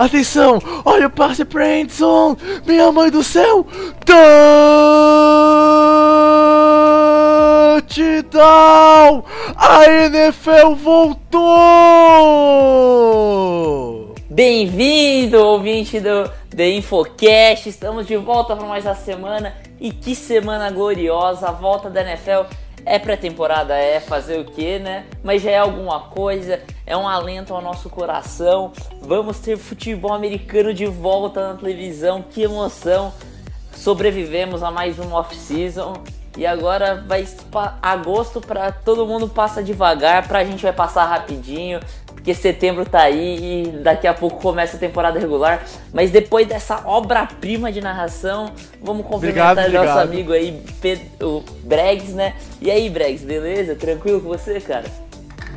Atenção! Olha o passe pra Anderson! Minha mãe do céu! Touchdown! A NFL voltou! Bem-vindo, ouvinte do The Infocast! Estamos de volta para mais uma semana e que semana gloriosa! A volta da NFL é pré-temporada, é fazer o que, né? Mas já é alguma coisa, é um alento ao nosso coração. Vamos ter futebol americano de volta na televisão, que emoção! Sobrevivemos a mais um off-season e agora vai agosto para todo mundo passa devagar, pra gente vai passar rapidinho, porque setembro tá aí e daqui a pouco começa a temporada regular. Mas depois dessa obra-prima de narração, vamos cumprimentar obrigado, nosso obrigado. amigo aí, Pedro, Bregs, né? E aí, Bregs, beleza? Tranquilo com você, cara?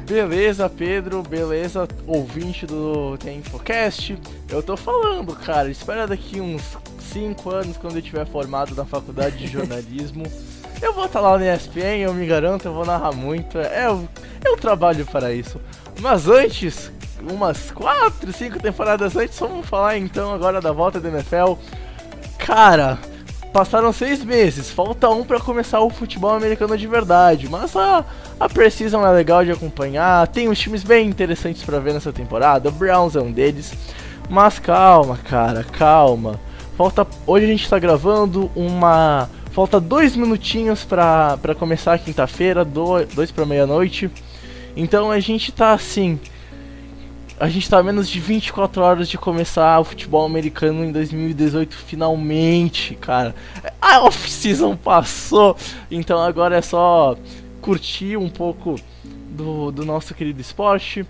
Beleza, Pedro, beleza, ouvinte do Tempocast. Eu tô falando, cara, espera daqui uns 5 anos, quando eu tiver formado na faculdade de jornalismo. Eu vou estar lá no ESPN, eu me garanto, eu vou narrar muito. É, eu, eu trabalho para isso. Mas antes, umas 4, 5 temporadas antes, vamos falar então agora da volta da NFL. Cara, passaram seis meses, falta um para começar o futebol americano de verdade. Mas a, a Precision é legal de acompanhar, tem uns times bem interessantes para ver nessa temporada. O Browns é um deles. Mas calma, cara, calma. Falta. Hoje a gente tá gravando uma Falta dois minutinhos para começar a quinta-feira, dois para meia-noite. Então a gente tá assim. A gente tá a menos de 24 horas de começar o futebol americano em 2018 finalmente, cara. A off-season passou, então agora é só curtir um pouco do, do nosso querido esporte.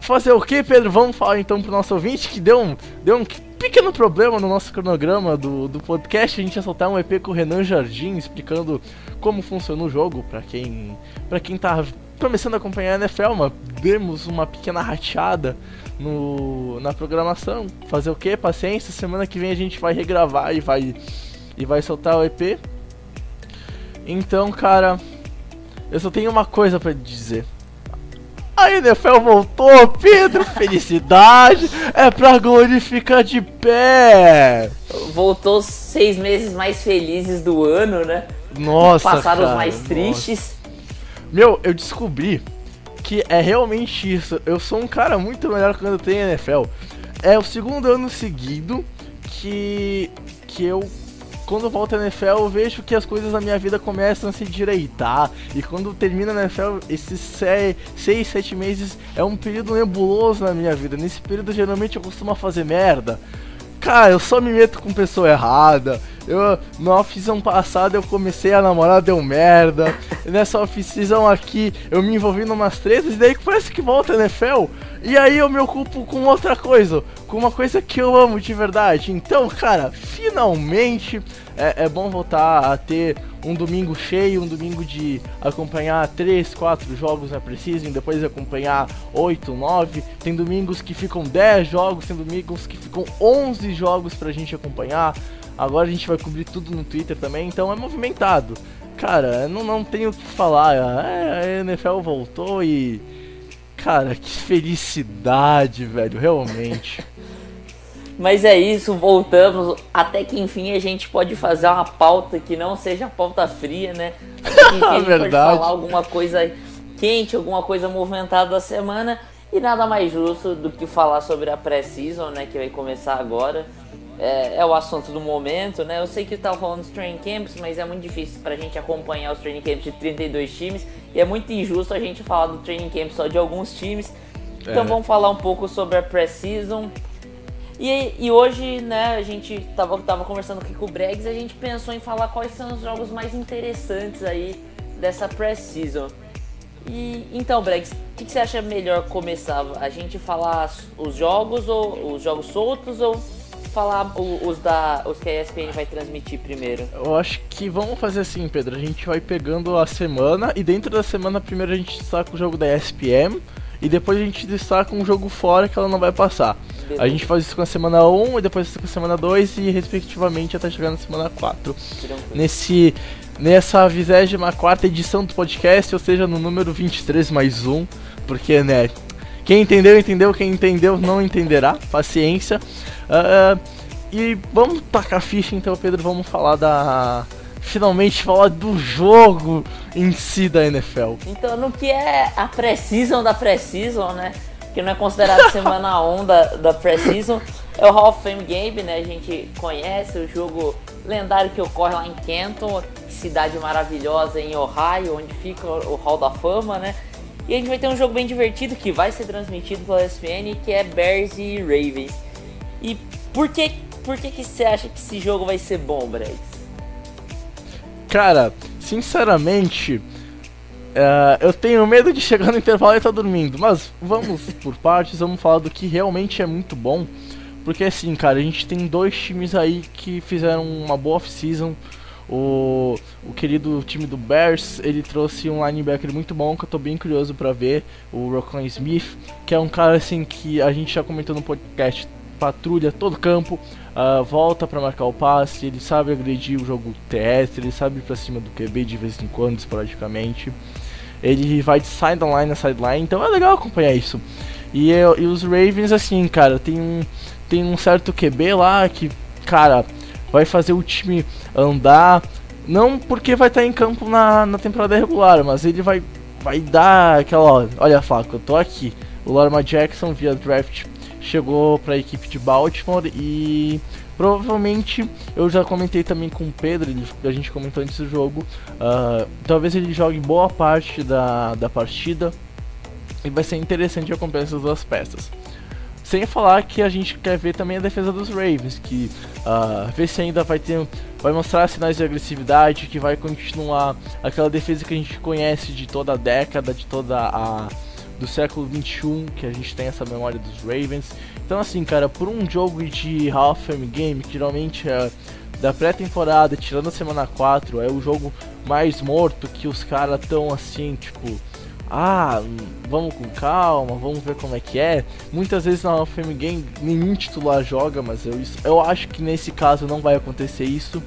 Fazer o que, Pedro? Vamos falar então pro nosso ouvinte que deu um, deu um pequeno problema no nosso cronograma do, do podcast. A gente ia soltar um EP com o Renan Jardim explicando como funciona o jogo para quem para quem tá começando a acompanhar a NFL, mas demos uma pequena rateada no, na programação. Fazer o que? Paciência, semana que vem a gente vai regravar e vai e vai soltar o EP. Então, cara, eu só tenho uma coisa para dizer. A NFL voltou, Pedro, felicidade é pra glorificar de pé. Voltou seis meses mais felizes do ano, né? Nossa, Passaram cara, os mais tristes. Meu, eu descobri que é realmente isso. Eu sou um cara muito melhor quando eu tenho NFL. É o segundo ano seguido que que eu quando eu volto à NFL, eu vejo que as coisas na minha vida começam a se direitar. E quando termina a NFL, esses 6, 7 meses é um período nebuloso na minha vida. Nesse período, geralmente, eu costumo fazer merda. Cara, eu só me meto com pessoa errada. Eu, na off-season passada eu comecei a namorar, deu merda. Nessa off-season aqui eu me envolvi numas tretas e daí parece que volta NFL. E aí eu me ocupo com outra coisa, com uma coisa que eu amo de verdade. Então, cara, finalmente é, é bom voltar a ter um domingo cheio, um domingo de acompanhar 3, 4 jogos na Precision, depois acompanhar 8, 9. Tem domingos que ficam 10 jogos, tem domingos que ficam 11 jogos pra gente acompanhar. Agora a gente vai cobrir tudo no Twitter também, então é movimentado. Cara, não, não tenho o que falar. É, a NFL voltou e. Cara, que felicidade, velho, realmente. Mas é isso, voltamos. Até que enfim a gente pode fazer uma pauta que não seja pauta fria, né? Até que enfim a gente pode falar alguma coisa quente, alguma coisa movimentada da semana. E nada mais justo do que falar sobre a pré-season, né? Que vai começar agora é, é, o assunto do momento, né? Eu sei que estava falando dos training camps, mas é muito difícil para a gente acompanhar os training camps de 32 times e é muito injusto a gente falar do training camp só de alguns times. Então é. vamos falar um pouco sobre a pré-season. E, e, hoje, né, a gente tava, tava conversando aqui com o Bregs e a gente pensou em falar quais são os jogos mais interessantes aí dessa pré-season. E então, Bregs, o que, que, você acha melhor começar? A gente falar os jogos ou os jogos soltos ou falar os, da, os que a ESPN vai transmitir primeiro? Eu acho que vamos fazer assim, Pedro. A gente vai pegando a semana e dentro da semana primeiro a gente destaca o jogo da ESPN e depois a gente destaca um jogo fora que ela não vai passar. Beleza. A gente faz isso com a semana 1 e depois isso com a semana 2 e respectivamente até chegar na semana 4. Nesse nessa 24 edição do podcast, ou seja, no número 23 mais 1, porque né, Quem entendeu, entendeu. Quem entendeu, não entenderá. Paciência. Uh, e vamos tacar ficha então, Pedro. Vamos falar da. Finalmente falar do jogo em si da NFL. Então, no que é a Precision da Precision, né? Que não é considerado semana 1 da, Precision. É o Hall of Fame Game, né? A gente conhece o jogo lendário que ocorre lá em Kenton, cidade maravilhosa em Ohio, onde fica o Hall da Fama, né? E a gente vai ter um jogo bem divertido que vai ser transmitido pela ESPN, que é Bears e Ravens. E por que, por que, que você acha que esse jogo vai ser bom, Bregs? Cara, sinceramente, uh, eu tenho medo de chegar no intervalo e estar tá dormindo. Mas vamos por partes, vamos falar do que realmente é muito bom. Porque assim, cara, a gente tem dois times aí que fizeram uma boa off-season. O, o querido time do Bears, ele trouxe um linebacker muito bom que eu tô bem curioso para ver, o Rocon Smith, que é um cara assim que a gente já comentou no podcast, patrulha todo campo, uh, volta para marcar o passe, ele sabe agredir o jogo terrestre, ele sabe ir pra cima do QB de vez em quando, esporadicamente. Ele vai de sideline a sideline, então é legal acompanhar isso. E, e os Ravens, assim, cara, tem um, tem um certo QB lá que, cara, vai fazer o time andar. Não porque vai estar em campo na, na temporada regular, mas ele vai, vai dar aquela. Olha, Flaco, eu tô aqui. O Lorma Jackson, via draft, chegou para a equipe de Baltimore e provavelmente eu já comentei também com o Pedro, ele, a gente comentou antes do jogo. Uh, talvez ele jogue boa parte da, da partida e vai ser interessante acompanhar essas duas peças. Sem falar que a gente quer ver também a defesa dos Ravens, que uh, ver se ainda vai ter, vai mostrar sinais de agressividade, que vai continuar aquela defesa que a gente conhece de toda a década, de toda a do século 21, que a gente tem essa memória dos Ravens. Então assim, cara, por um jogo de half time game, que geralmente é da pré-temporada, tirando a semana 4, é o jogo mais morto que os caras tão assim, tipo, ah, vamos com calma, vamos ver como é que é. Muitas vezes na FM Game nenhum titular joga, mas eu, eu acho que nesse caso não vai acontecer isso.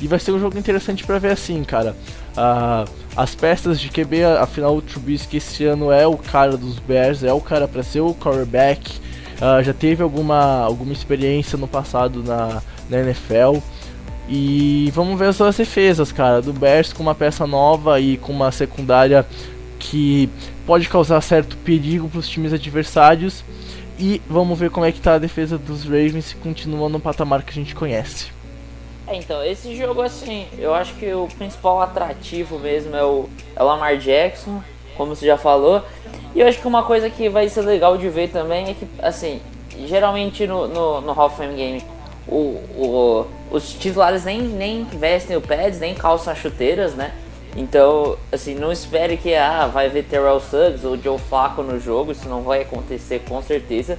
E vai ser um jogo interessante para ver assim, cara. Uh, as peças de QB, afinal o Trubisky esse ano é o cara dos Bears, é o cara para ser o quarterback. Uh, já teve alguma, alguma experiência no passado na, na NFL. E vamos ver as duas defesas, cara. Do Bears com uma peça nova e com uma secundária que pode causar certo perigo para os times adversários. E vamos ver como é que tá a defesa dos Ravens se continua no patamar que a gente conhece. É, então, esse jogo, assim, eu acho que o principal atrativo mesmo é o, é Lamar Jackson, como você já falou. E eu acho que uma coisa que vai ser legal de ver também é que, assim, geralmente no, no, no Hall of Fame Game, o, o, os titulares nem, nem vestem o pads, nem calçam as chuteiras, né? Então, assim, não espere que ah, vai ver Terrell Suggs ou Joe Flacco no jogo, isso não vai acontecer com certeza.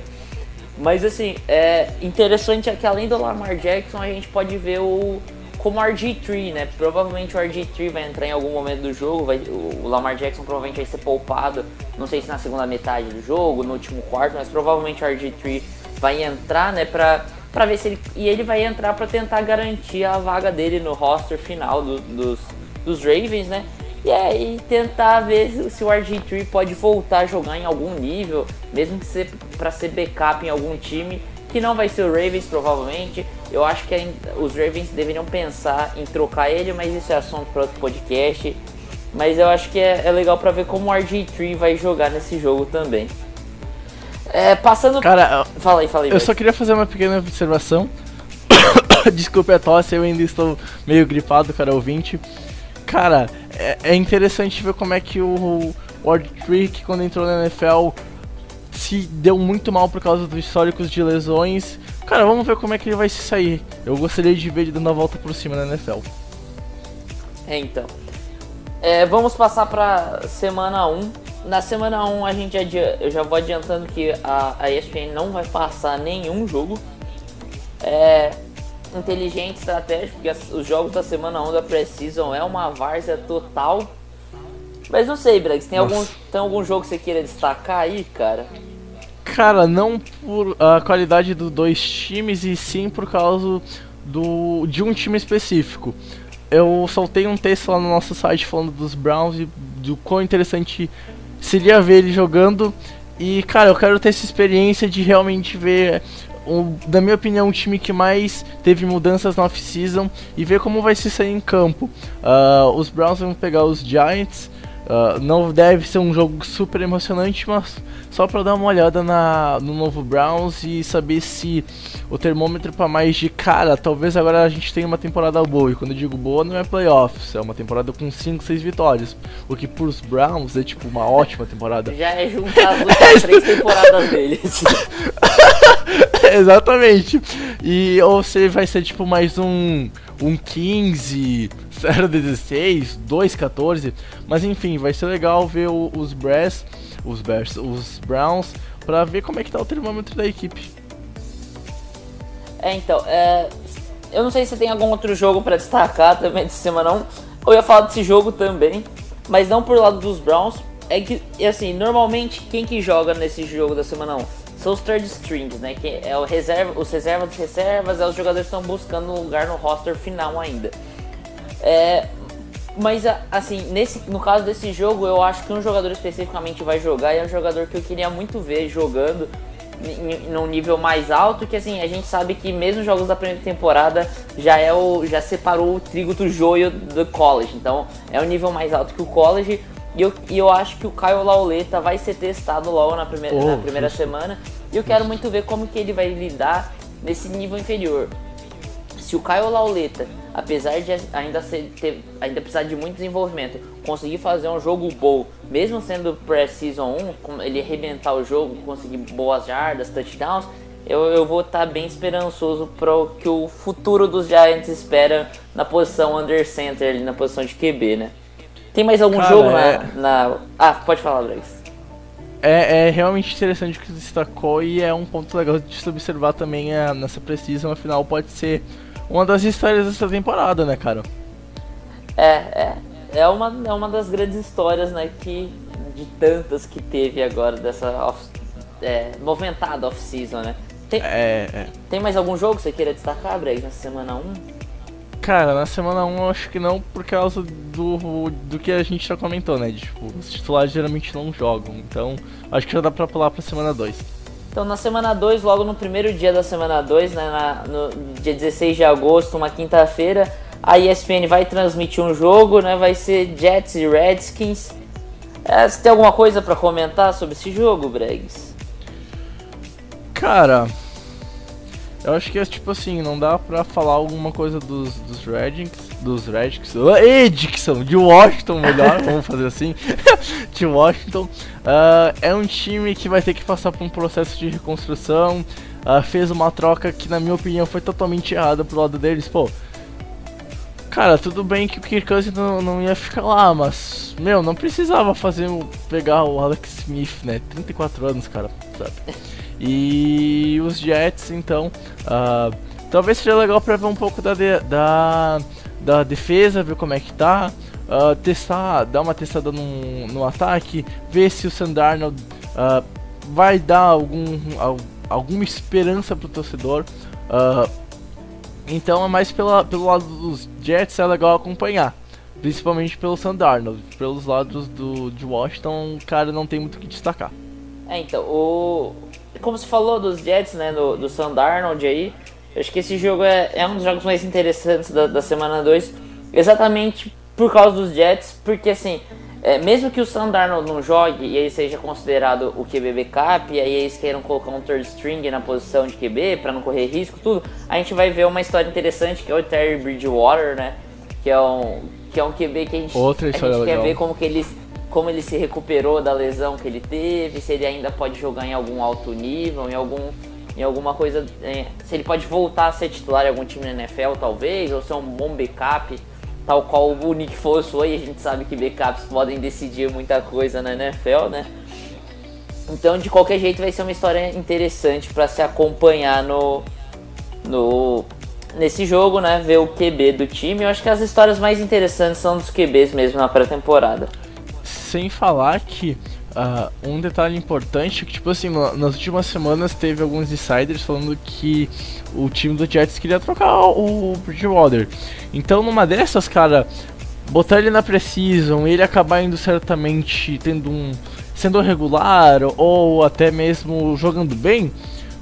Mas assim, é interessante é que além do Lamar Jackson, a gente pode ver o como RG3, né? Provavelmente o RG3 vai entrar em algum momento do jogo, vai, o Lamar Jackson provavelmente vai ser poupado, não sei se na segunda metade do jogo, no último quarto, mas provavelmente o RG3 vai entrar, né, pra, pra ver se ele. E ele vai entrar para tentar garantir a vaga dele no roster final do, dos, dos Ravens, né? E aí tentar ver se o RG3 pode voltar a jogar em algum nível, mesmo que seja para ser backup em algum time, que não vai ser o Ravens provavelmente. Eu acho que os Ravens deveriam pensar em trocar ele, mas isso é assunto para outro podcast. Mas eu acho que é, é legal para ver como o RG3 vai jogar nesse jogo também. É, passando. Cara, fala aí, fala aí. Eu só queria fazer uma pequena observação. Desculpe a tosse, eu ainda estou meio gripado, cara ouvinte. Cara, é, é interessante ver como é que o Ward Trick, quando entrou na NFL, se deu muito mal por causa dos históricos de lesões. Cara, vamos ver como é que ele vai se sair. Eu gostaria de ver ele dando a volta por cima na NFL. É, então. É, vamos passar para semana 1. Na semana 1 a gente eu já vou adiantando que a, a ESPN não vai passar nenhum jogo. É, inteligente, estratégico, porque os jogos da semana 1 da Precision é uma várzea total. Mas não sei, Bregs, tem algum, tem algum jogo que você queira destacar aí, cara? Cara, não por a qualidade dos dois times, e sim por causa do, de um time específico. Eu soltei um texto lá no nosso site falando dos Browns e do quão interessante seria ver ele jogando. E, cara, eu quero ter essa experiência de realmente ver, um, na minha opinião, o time que mais teve mudanças na off-season e ver como vai se sair em campo. Uh, os Browns vão pegar os Giants. Uh, não deve ser um jogo super emocionante, mas só para dar uma olhada na, no novo Browns e saber se o termômetro para mais de cara, talvez agora a gente tenha uma temporada boa. E quando eu digo boa, não é playoffs, é uma temporada com 5, 6 vitórias. O que pros Browns é tipo uma ótima temporada. Já é juntar as últimas três temporadas deles. Exatamente. E ou se vai ser tipo mais um um 15, 016, 214, mas enfim, vai ser legal ver o, os Brass, os Bears, os Browns para ver como é que tá o termômetro da equipe. É, então, é, eu não sei se tem algum outro jogo para destacar também de semana 1. Eu ia falar desse jogo também, mas não por lado dos Browns. É que, assim, normalmente quem que joga nesse jogo da semana 1? São os third strings, né? Que é o reserva, os reservas das reservas, é os jogadores estão buscando um lugar no roster final ainda. É, mas assim, nesse, no caso desse jogo, eu acho que um jogador especificamente vai jogar e é um jogador que eu queria muito ver jogando num nível mais alto, que assim, a gente sabe que mesmo jogos da primeira temporada já é o já separou o trigo do joio do college. Então, é um nível mais alto que o college, e eu, e eu acho que o Caio Lauleta vai ser testado logo na primeira, oh, na primeira semana. E eu quero muito ver como que ele vai lidar nesse nível inferior. Se o Caio Lauleta, apesar de ainda, ser, ter, ainda precisar de muito desenvolvimento, conseguir fazer um jogo bom, mesmo sendo pré-season 1, ele arrebentar o jogo, conseguir boas jardas, touchdowns, eu, eu vou estar tá bem esperançoso para o que o futuro dos Giants espera na posição under center, ali na posição de QB, né? Tem mais algum Cara, jogo é... na, na, Ah, pode falar, Brex. É, é, realmente interessante o que você destacou e é um ponto legal de se observar também é, nessa precisão, afinal pode ser uma das histórias dessa temporada, né, cara? É, é. É uma, é uma das grandes histórias, né, que, de tantas que teve agora dessa off, é, movimentada off-season, né? Tem, é, é. tem mais algum jogo que você queira destacar, Brex, nessa semana 1? Cara, na semana 1 eu acho que não, por causa do, do que a gente já comentou, né? Tipo, os titulares geralmente não jogam. Então, acho que já dá pra pular pra semana 2. Então, na semana 2, logo no primeiro dia da semana 2, né, na, no dia 16 de agosto, uma quinta-feira, a ESPN vai transmitir um jogo, né? Vai ser Jets e Redskins. É, você tem alguma coisa para comentar sobre esse jogo, Bregs? Cara, eu acho que é tipo assim, não dá pra falar alguma coisa dos, dos Redskins, dos Redskins, Edson, de Washington melhor, vamos fazer assim, de Washington. Uh, é um time que vai ter que passar por um processo de reconstrução, uh, fez uma troca que na minha opinião foi totalmente errada pro lado deles, pô. Cara, tudo bem que o Kirk Cousins não, não ia ficar lá, mas, meu, não precisava fazer, pegar o Alex Smith, né, 34 anos, cara, sabe. E os Jets, então, uh, talvez seja legal para ver um pouco da, de, da, da defesa, ver como é que tá. Uh, testar, dar uma testada no, no ataque, ver se o Sandarnold uh, vai dar algum, alguma esperança pro torcedor. Uh, então é mais pela, pelo lado dos Jets é legal acompanhar. Principalmente pelo Sandarnold. Pelos lados do, de Washington, o cara não tem muito o que destacar. É, então, o, como você falou dos Jets, né, do, do Sam Darnold aí, eu acho que esse jogo é, é um dos jogos mais interessantes da, da semana 2, exatamente por causa dos Jets, porque assim, é, mesmo que o Sam Darnold não jogue e ele seja considerado o QB backup, e aí eles queiram colocar um third string na posição de QB para não correr risco, tudo, a gente vai ver uma história interessante que é o Terry Bridgewater, né, que é um, que é um QB que a gente, Outra a gente quer ver como que eles como ele se recuperou da lesão que ele teve, se ele ainda pode jogar em algum alto nível, em algum em alguma coisa, é, se ele pode voltar a ser titular em algum time na NFL talvez, ou ser um bom backup, tal qual o Nick Foles foi, a gente sabe que backups podem decidir muita coisa na NFL, né? Então, de qualquer jeito, vai ser uma história interessante para se acompanhar no, no nesse jogo, né? Ver o QB do time. Eu acho que as histórias mais interessantes são dos QBs mesmo na pré-temporada. Sem falar que uh, um detalhe importante que, tipo assim, nas últimas semanas teve alguns insiders falando que o time do Jets queria trocar o Bridgewater. Então, numa dessas, cara, botar ele na Precision, ele acabar indo certamente tendo um sendo regular ou até mesmo jogando bem,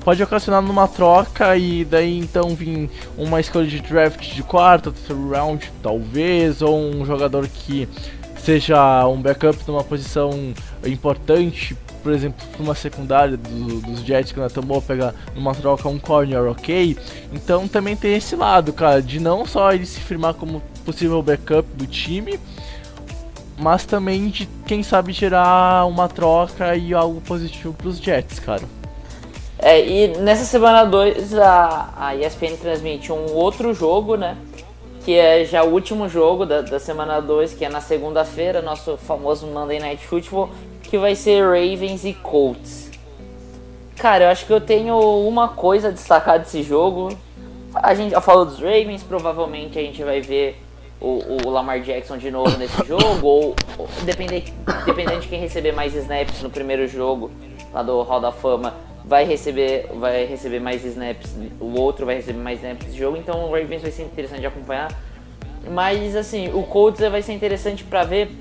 pode ocasionar numa troca e daí então vir uma escolha de draft de quarto, terceiro round, talvez, ou um jogador que seja um backup numa posição importante, por exemplo, numa secundária do, dos Jets que Nathan Moore pegar numa troca um corner, ok? Então também tem esse lado, cara, de não só ele se firmar como possível backup do time, mas também de quem sabe gerar uma troca e algo positivo para os Jets, cara. É, e nessa semana 2 a, a ESPN transmite um outro jogo, né? Que é já o último jogo da, da semana 2, que é na segunda-feira, nosso famoso Monday Night Football, que vai ser Ravens e Colts. Cara, eu acho que eu tenho uma coisa a destacar desse jogo. A gente já falou dos Ravens, provavelmente a gente vai ver o, o Lamar Jackson de novo nesse jogo, ou, ou dependente, dependendo de quem receber mais snaps no primeiro jogo lá do Hall da Fama, vai receber, vai receber mais snaps, o outro vai receber mais snaps nesse jogo, então o Ravens vai ser interessante de acompanhar. Mas assim, o Colts vai ser interessante para ver,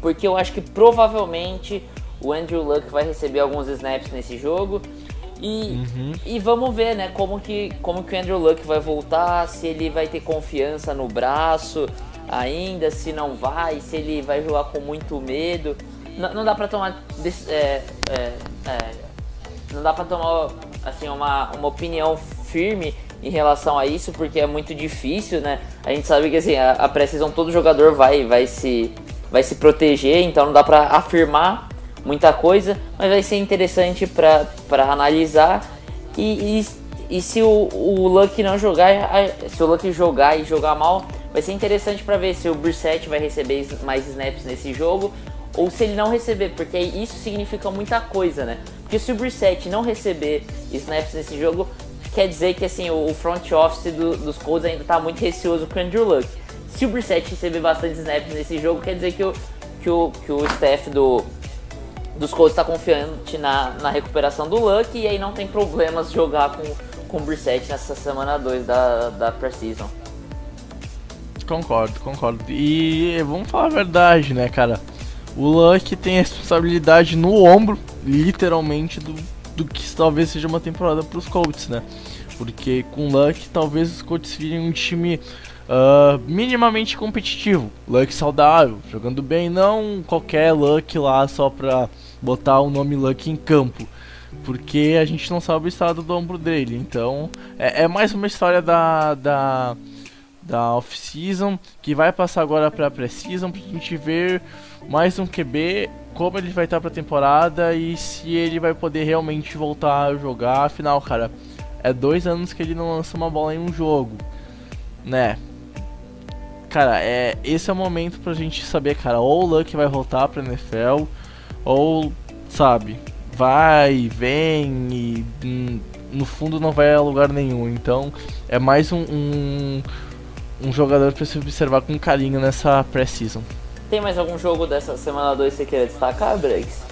porque eu acho que provavelmente o Andrew Luck vai receber alguns snaps nesse jogo. E, uhum. e vamos ver, né, como que, como que o Andrew Luck vai voltar, se ele vai ter confiança no braço ainda, se não vai, se ele vai jogar com muito medo. Não, não dá pra tomar. É, é, é, não dá pra tomar assim, uma, uma opinião firme em relação a isso, porque é muito difícil, né? A gente sabe que assim, a, a precisão todo jogador vai, vai, se, vai se proteger, então não dá pra afirmar muita coisa, mas vai ser interessante para analisar. E, e, e, se o, o Luck não jogar, se o Luck jogar e jogar mal, vai ser interessante para ver se o Brissett vai receber mais snaps nesse jogo ou se ele não receber, porque isso significa muita coisa, né? Porque se o Brissett não receber snaps nesse jogo, quer dizer que assim o front office do, dos Colts ainda está muito receoso com o Andrew Luck. Se o Brissett receber bastante snaps nesse jogo, quer dizer que o, que o, que o staff do, dos Colts está confiante na, na recuperação do Luck e aí não tem problemas jogar com, com o Brissett nessa semana 2 da, da Preseason. Concordo, concordo. E vamos falar a verdade, né, cara? O Luck tem a responsabilidade no ombro, literalmente, do, do que talvez seja uma temporada para os Colts, né? Porque com Luck, talvez os Colts virem um time uh, minimamente competitivo. Luck saudável, jogando bem, não qualquer Luck lá só pra botar o nome Luck em campo. Porque a gente não sabe o estado do ombro dele. Então é, é mais uma história da, da, da off-season que vai passar agora pra pré-season pra gente ver mais um QB, como ele vai estar pra temporada e se ele vai poder realmente voltar a jogar. Afinal, cara, é dois anos que ele não lança uma bola em um jogo, né? Cara, é, esse é o momento pra gente saber, cara, ou o Luck vai voltar pra NFL ou, sabe, vai, vem e no fundo não vai a lugar nenhum. Então é mais um, um, um jogador para se observar com carinho nessa pré-season. Tem mais algum jogo dessa semana 2 que você queira destacar, Breaks?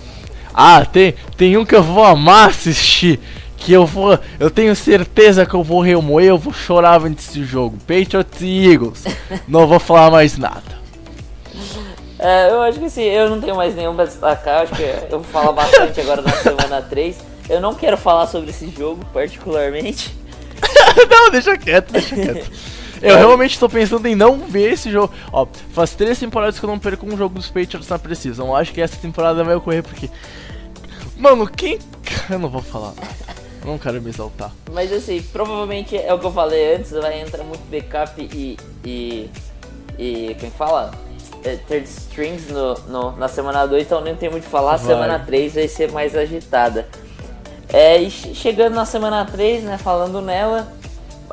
Ah, tem, tem um que eu vou amar assistir. Que eu vou. Eu tenho certeza que eu vou remoer, eu vou chorar antes do jogo. Patriots e Eagles. não vou falar mais nada. É, eu acho que sim, eu não tenho mais nenhum pra destacar, acho que eu vou falar bastante agora na semana 3. Eu não quero falar sobre esse jogo, particularmente. não, deixa quieto, deixa quieto. Eu realmente tô pensando em não ver esse jogo. Ó, faz três temporadas que eu não perco um jogo dos Patriots na Precision. Eu acho que essa temporada vai ocorrer porque. Mano, quem. Eu não vou falar. Eu não quero me exaltar. Mas assim, provavelmente é o que eu falei antes, vai entrar muito backup e. e. e. Quem fala? É, third strings no, no, na semana 2, então nem tem muito o que falar. Vai. Semana 3 vai ser mais agitada. É, e chegando na semana 3, né, falando nela,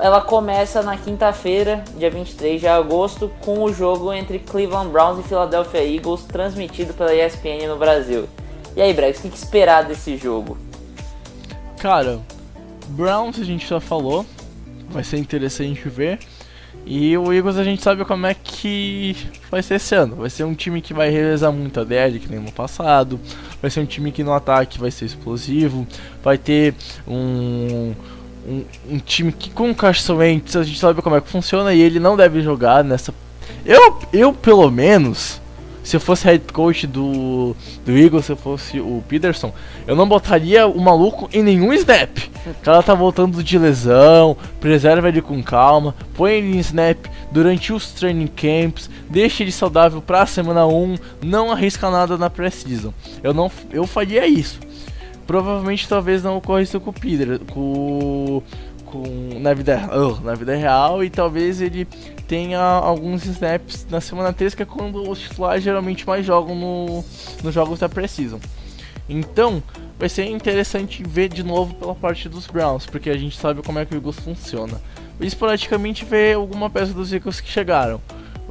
ela começa na quinta-feira, dia 23 de agosto, com o jogo entre Cleveland Browns e Philadelphia Eagles, transmitido pela ESPN no Brasil. E aí, Brex, o que esperar desse jogo? Cara, Browns a gente já falou, vai ser interessante ver. E o Eagles a gente sabe como é que vai ser esse ano. Vai ser um time que vai revezar muito a DL, que nem no passado. Vai ser um time que no ataque vai ser explosivo. Vai ter um, um, um time que com o Carson Wentz a gente sabe como é que funciona e ele não deve jogar nessa. Eu, eu pelo menos, se eu fosse head coach do, do Eagles, se eu fosse o Peterson, eu não botaria o maluco em nenhum snap. O cara tá voltando de lesão, preserva ele com calma, põe ele em snap durante os training camps, deixa ele saudável pra semana 1, não arrisca nada na pré-season. Eu não eu faria isso. Provavelmente talvez não ocorresse com o Peter, com com, na, vida, uh, na vida real e talvez ele tenha alguns snaps na semana 3, que é quando os titulares geralmente mais jogam no, nos jogos da Precision. Então, vai ser interessante ver de novo pela parte dos Browns, porque a gente sabe como é que o Eagles funciona. Esporadicamente ver alguma peça dos Eagles que chegaram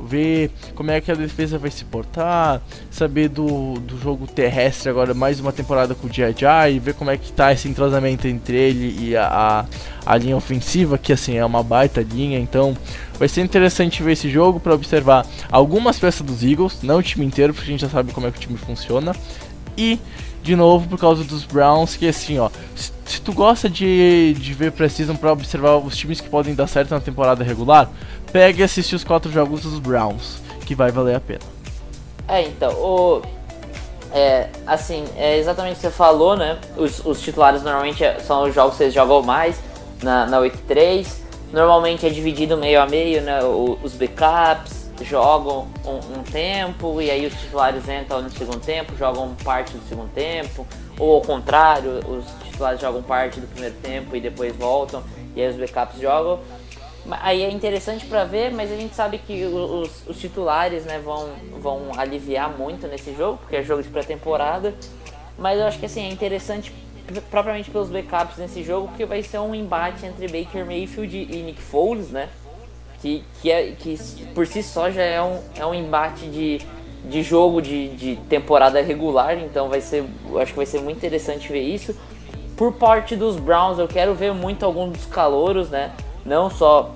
ver como é que a defesa vai se portar, saber do, do jogo terrestre agora mais uma temporada com o J.J. e ver como é que tá esse entrosamento entre ele e a, a, a, linha ofensiva, que assim é uma baita linha, então vai ser interessante ver esse jogo para observar algumas peças dos Eagles, não o time inteiro, porque a gente já sabe como é que o time funciona, e de novo por causa dos Browns, que assim ó, se, se tu gosta de, de ver Precision para observar os times que podem dar certo na temporada regular, pegue e assiste os quatro jogos dos Browns, que vai valer a pena. É, então, o. É, assim, é exatamente o que você falou, né? Os, os titulares normalmente são os jogos que vocês jogam mais na, na Week 3. Normalmente é dividido meio a meio, né? O, os backups jogam um, um, tempo e aí os titulares entram no segundo tempo, jogam parte do segundo tempo. Ou ao contrário, os titulares jogam parte do primeiro tempo e depois voltam e aí os backups jogam. Aí é interessante para ver, mas a gente sabe que os, os, titulares né, vão, vão aliviar muito nesse jogo, porque é jogo de pré-temporada. Mas eu acho que assim, é interessante propriamente pelos backups nesse jogo, porque vai ser um embate entre Baker Mayfield e Nick Foles, né? Que, que, é, que por si só já é um, é um embate de, de jogo de, de temporada regular, então vai ser, acho que vai ser muito interessante ver isso. Por parte dos Browns, eu quero ver muito alguns dos calouros, né? Não só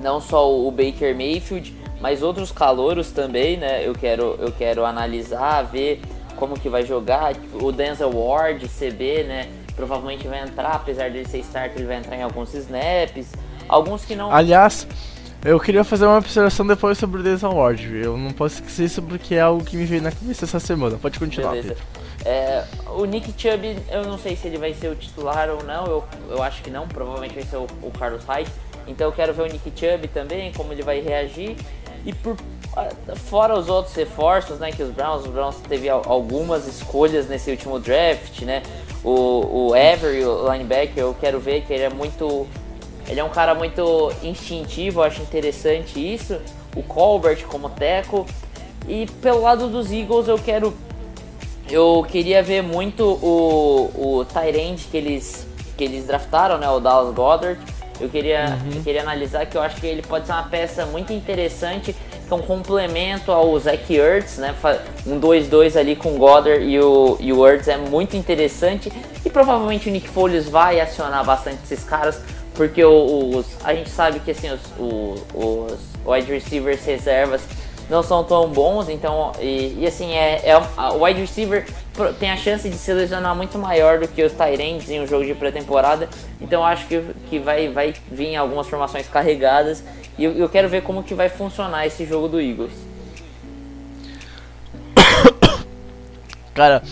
não só o Baker Mayfield, mas outros calouros também, né? Eu quero eu quero analisar, ver como que vai jogar, o Denzel Ward, CB, né? Provavelmente vai entrar, apesar dele ser starter, ele vai entrar em alguns snaps, alguns que não Aliás, eu queria fazer uma observação depois sobre o Denzel Ward. Eu não posso esquecer isso porque é algo que me veio na cabeça essa semana. Pode continuar. Beleza. É, o Nick Chubb, eu não sei se ele vai ser o titular ou não, eu, eu acho que não, provavelmente vai ser o, o Carlos Hyde. Então eu quero ver o Nick Chubb também, como ele vai reagir. E por fora os outros reforços, né, que os Browns, os Browns teve algumas escolhas nesse último draft, né? O, o Avery, o linebacker, eu quero ver que ele é muito ele é um cara muito instintivo, eu acho interessante isso. O Colbert como teco. E pelo lado dos Eagles eu quero eu queria ver muito o, o Tyrande que eles, que eles draftaram, né? O Dallas Goddard. Eu queria, uhum. eu queria analisar que eu acho que ele pode ser uma peça muito interessante, que é um complemento ao Zach Ertz, né? Um 2-2 ali com o Goddard e o, e o Ertz é muito interessante. E provavelmente o Nick Foles vai acionar bastante esses caras, porque os, a gente sabe que assim, os, os, os wide receivers reservas não são tão bons, então, e, e assim, é, é, o wide receiver tem a chance de se lesionar muito maior do que os Tyrants em um jogo de pré-temporada, então acho que, que vai, vai vir algumas formações carregadas e eu, eu quero ver como que vai funcionar esse jogo do Eagles. Cara,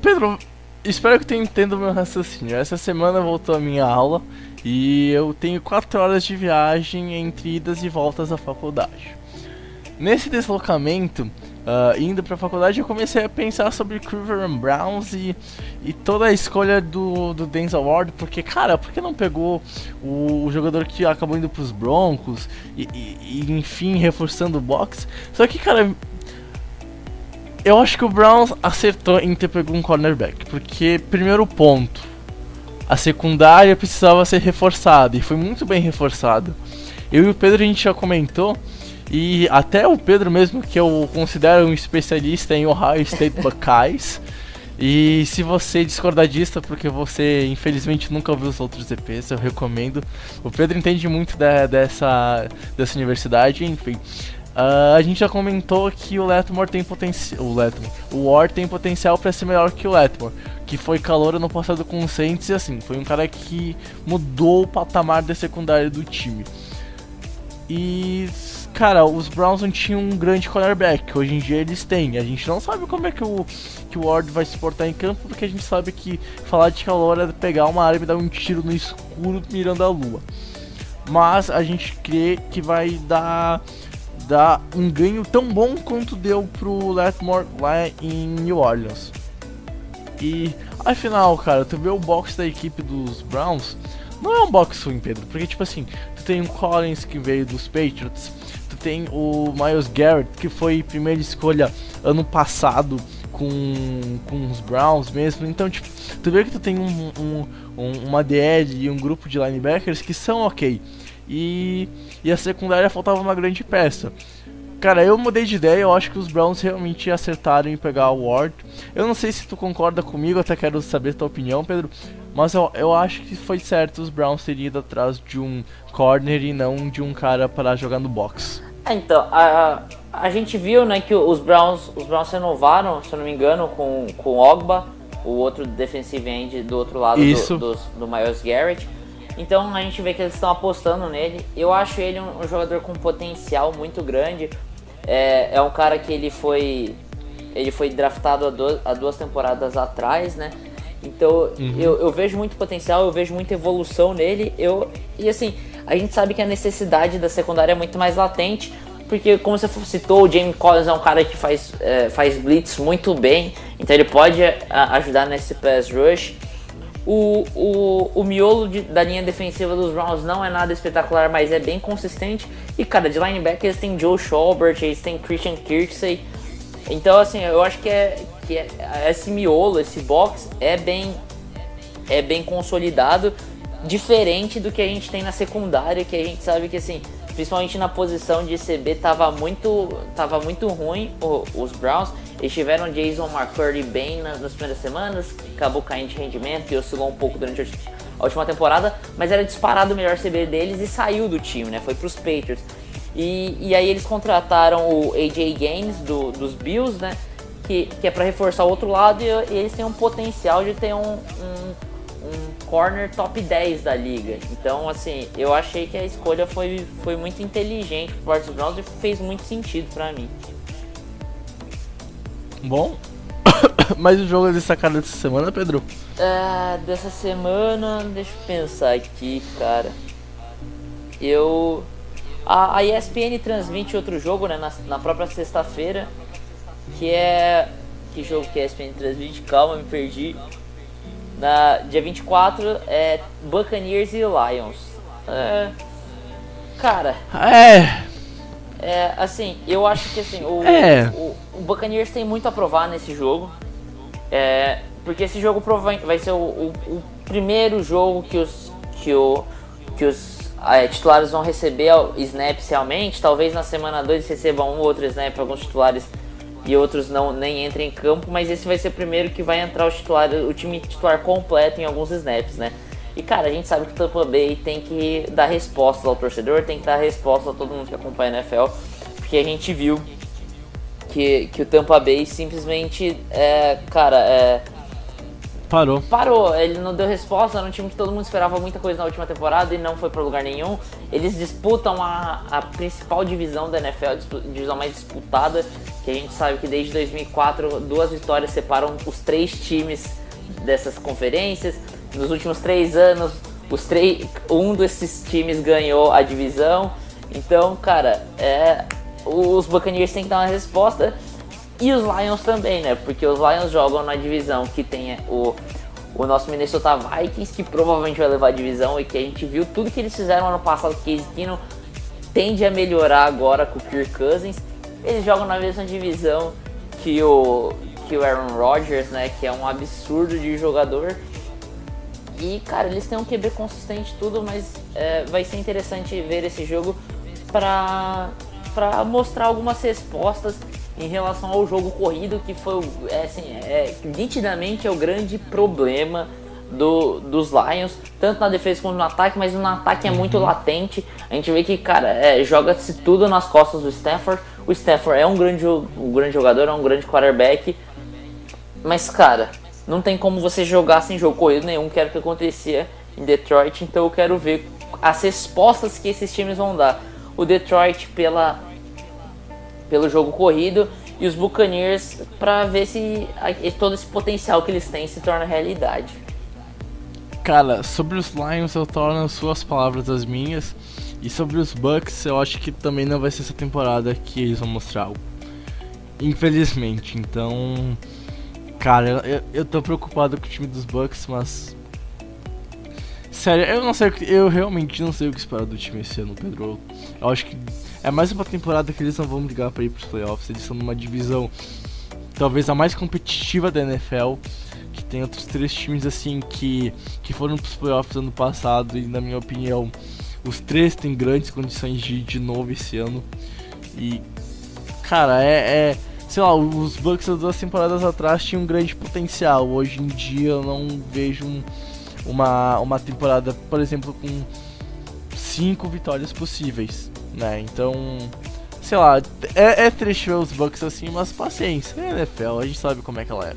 Pedro, espero que tenha entendido meu raciocínio. Essa semana voltou a minha aula e eu tenho 4 horas de viagem entre idas e voltas à faculdade. Nesse deslocamento, uh, indo para a faculdade, eu comecei a pensar sobre Cleveland Browns e, e toda a escolha do, do Denzel Ward, porque, cara, por que não pegou o, o jogador que acabou indo para os Broncos e, e, e, enfim, reforçando o box? Só que, cara, eu acho que o Browns acertou em ter pegado um cornerback, porque, primeiro ponto, a secundária precisava ser reforçada e foi muito bem reforçada. Eu e o Pedro a gente já comentou e até o Pedro mesmo, que eu considero um especialista em Ohio State Buckeyes. E se você discordar disso, porque você infelizmente nunca ouviu os outros EPs, eu recomendo. O Pedro entende muito da, dessa, dessa universidade, enfim. Uh, a gente já comentou que o Letmore tem potencial. O Letmore. O War tem potencial para ser melhor que o Letmore. Que foi calor no passado com o Saints e assim, foi um cara que mudou o patamar da secundária do time. E cara, os Browns não tinham um grande cornerback. Hoje em dia eles têm. A gente não sabe como é que o, que o Ward vai se portar em campo, porque a gente sabe que falar de calor é pegar uma arma e dar um tiro no escuro mirando a lua. Mas a gente crê que vai dar, dar um ganho tão bom quanto deu pro Letmore lá em New Orleans. E afinal, cara, tu vê o box da equipe dos Browns, não é um box ruim, Pedro, porque tipo assim, tu tem o Collins que veio dos Patriots, tem o Miles Garrett que foi primeira escolha ano passado com, com os Browns mesmo, então tipo, tu vê que tu tem um, um, um, uma DL e um grupo de linebackers que são ok. E, e a secundária faltava uma grande peça. Cara, eu mudei de ideia, eu acho que os Browns realmente acertaram em pegar o Ward. Eu não sei se tu concorda comigo, até quero saber tua opinião, Pedro. Mas eu, eu acho que foi certo os Browns terem ido atrás de um corner e não de um cara para jogar no box. É, então, a, a gente viu né, que os Browns, os Browns renovaram, se eu não me engano, com, com o Ogba, o outro defensive end do outro lado do, do, do Miles Garrett. Então a gente vê que eles estão apostando nele. Eu acho ele um, um jogador com potencial muito grande. É, é um cara que ele foi ele foi draftado há, do, há duas temporadas atrás, né? Então uhum. eu, eu vejo muito potencial, eu vejo muita evolução nele. Eu, e assim, a gente sabe que a necessidade da secundária é muito mais latente, porque como você citou, o Jamie Collins é um cara que faz, é, faz blitz muito bem, então ele pode a, ajudar nesse pass rush. O, o, o miolo de, da linha defensiva dos Browns não é nada espetacular, mas é bem consistente. E, cara, de linebacker eles têm Joe Schobert, eles têm Christian Kirksey. Então, assim, eu acho que, é, que é, esse miolo, esse box é bem, é bem consolidado. Diferente do que a gente tem na secundária, que a gente sabe que, assim, principalmente na posição de CB, tava muito, tava muito ruim o, os Browns. Eles tiveram Jason McCurdy bem nas, nas, primeiras semanas, acabou caindo de rendimento e oscilou um pouco durante a última temporada, mas era disparado o melhor CB deles e saiu do time, né? Foi para os Patriots. E, e aí eles contrataram o AJ Gaines do, dos Bills, né? Que, que é para reforçar o outro lado e, e, eles têm um potencial de ter um, um, um, corner top 10 da liga. Então, assim, eu achei que a escolha foi, foi muito inteligente por parte dos Browns e fez muito sentido para mim. Bom, mais um jogo destacado dessa semana, Pedro? Ah, dessa semana, deixa eu pensar aqui, cara. Eu. A, a ESPN transmite outro jogo, né, na, na própria sexta-feira, que é. Que jogo que a ESPN transmite? Calma, me perdi. Na dia 24 é Buccaneers e Lions. É, cara. É. É, assim, eu acho que assim, o, é. o, o Buccaneers tem muito a provar nesse jogo. É, porque esse jogo vai ser o, o, o, primeiro jogo que os, que o, que os é, titulares vão receber snaps realmente. Talvez na semana 2 recebam um ou outro snap, alguns titulares e outros não nem entrem em campo, mas esse vai ser o primeiro que vai entrar o titular, o time titular completo em alguns snaps, né? E cara, a gente sabe que o Tampa Bay tem que dar respostas ao torcedor, tem que dar respostas a todo mundo que acompanha a NFL, porque a gente viu que, que o Tampa Bay simplesmente, é, cara, é, Parou. Parou, ele não deu resposta, era um time que todo mundo esperava muita coisa na última temporada e não foi para lugar nenhum. Eles disputam a, a principal divisão da NFL, a divisão mais disputada, que a gente sabe que desde 2004 duas vitórias separam os três times dessas conferências. Nos últimos três anos, os três, um desses times ganhou a divisão. Então, cara, é, os Buccaneers têm que dar uma resposta. E os Lions também, né? Porque os Lions jogam na divisão que tem o, o nosso Minnesota Vikings, que provavelmente vai levar a divisão e que a gente viu tudo que eles fizeram ano passado, que Keenum tende a melhorar agora com o Kirk Cousins. Eles jogam na mesma divisão que o, que o Aaron Rodgers, né? Que é um absurdo de jogador. E, cara, eles têm um QB consistente tudo, mas é, vai ser interessante ver esse jogo para mostrar algumas respostas em relação ao jogo corrido, que foi é, assim, é, nitidamente é o grande problema do, dos Lions, tanto na defesa quanto no ataque, mas no ataque é uhum. muito latente. A gente vê que, cara, é, joga-se tudo nas costas do Stafford. O Stafford é um grande, um grande jogador, é um grande quarterback, mas, cara, não tem como você jogar sem jogo corrido nenhum, que era o que acontecia em Detroit, então eu quero ver as respostas que esses times vão dar. o Detroit pela, pelo jogo corrido e os Buccaneers para ver se todo esse potencial que eles têm se torna realidade. Cara, sobre os Lions eu torno suas palavras as minhas. E sobre os Bucks, eu acho que também não vai ser essa temporada que eles vão mostrar. Infelizmente, então. Cara, eu, eu tô preocupado com o time dos Bucks, mas. Sério, eu não sei eu realmente não sei o que esperar do time esse ano, Pedro. Eu acho que é mais uma temporada que eles não vão brigar para ir pros playoffs. Eles estão numa divisão talvez a mais competitiva da NFL, que tem outros três times assim que que foram pros playoffs ano passado e na minha opinião os três têm grandes condições de de novo esse ano. E, cara, é, é. Sei lá, os Bucks das duas temporadas atrás tinham um grande potencial. Hoje em dia eu não vejo um, uma, uma temporada, por exemplo, com cinco vitórias possíveis, né? Então, sei lá, é, é triste ver os Bucks assim, mas paciência, é NFL, a gente sabe como é que ela é.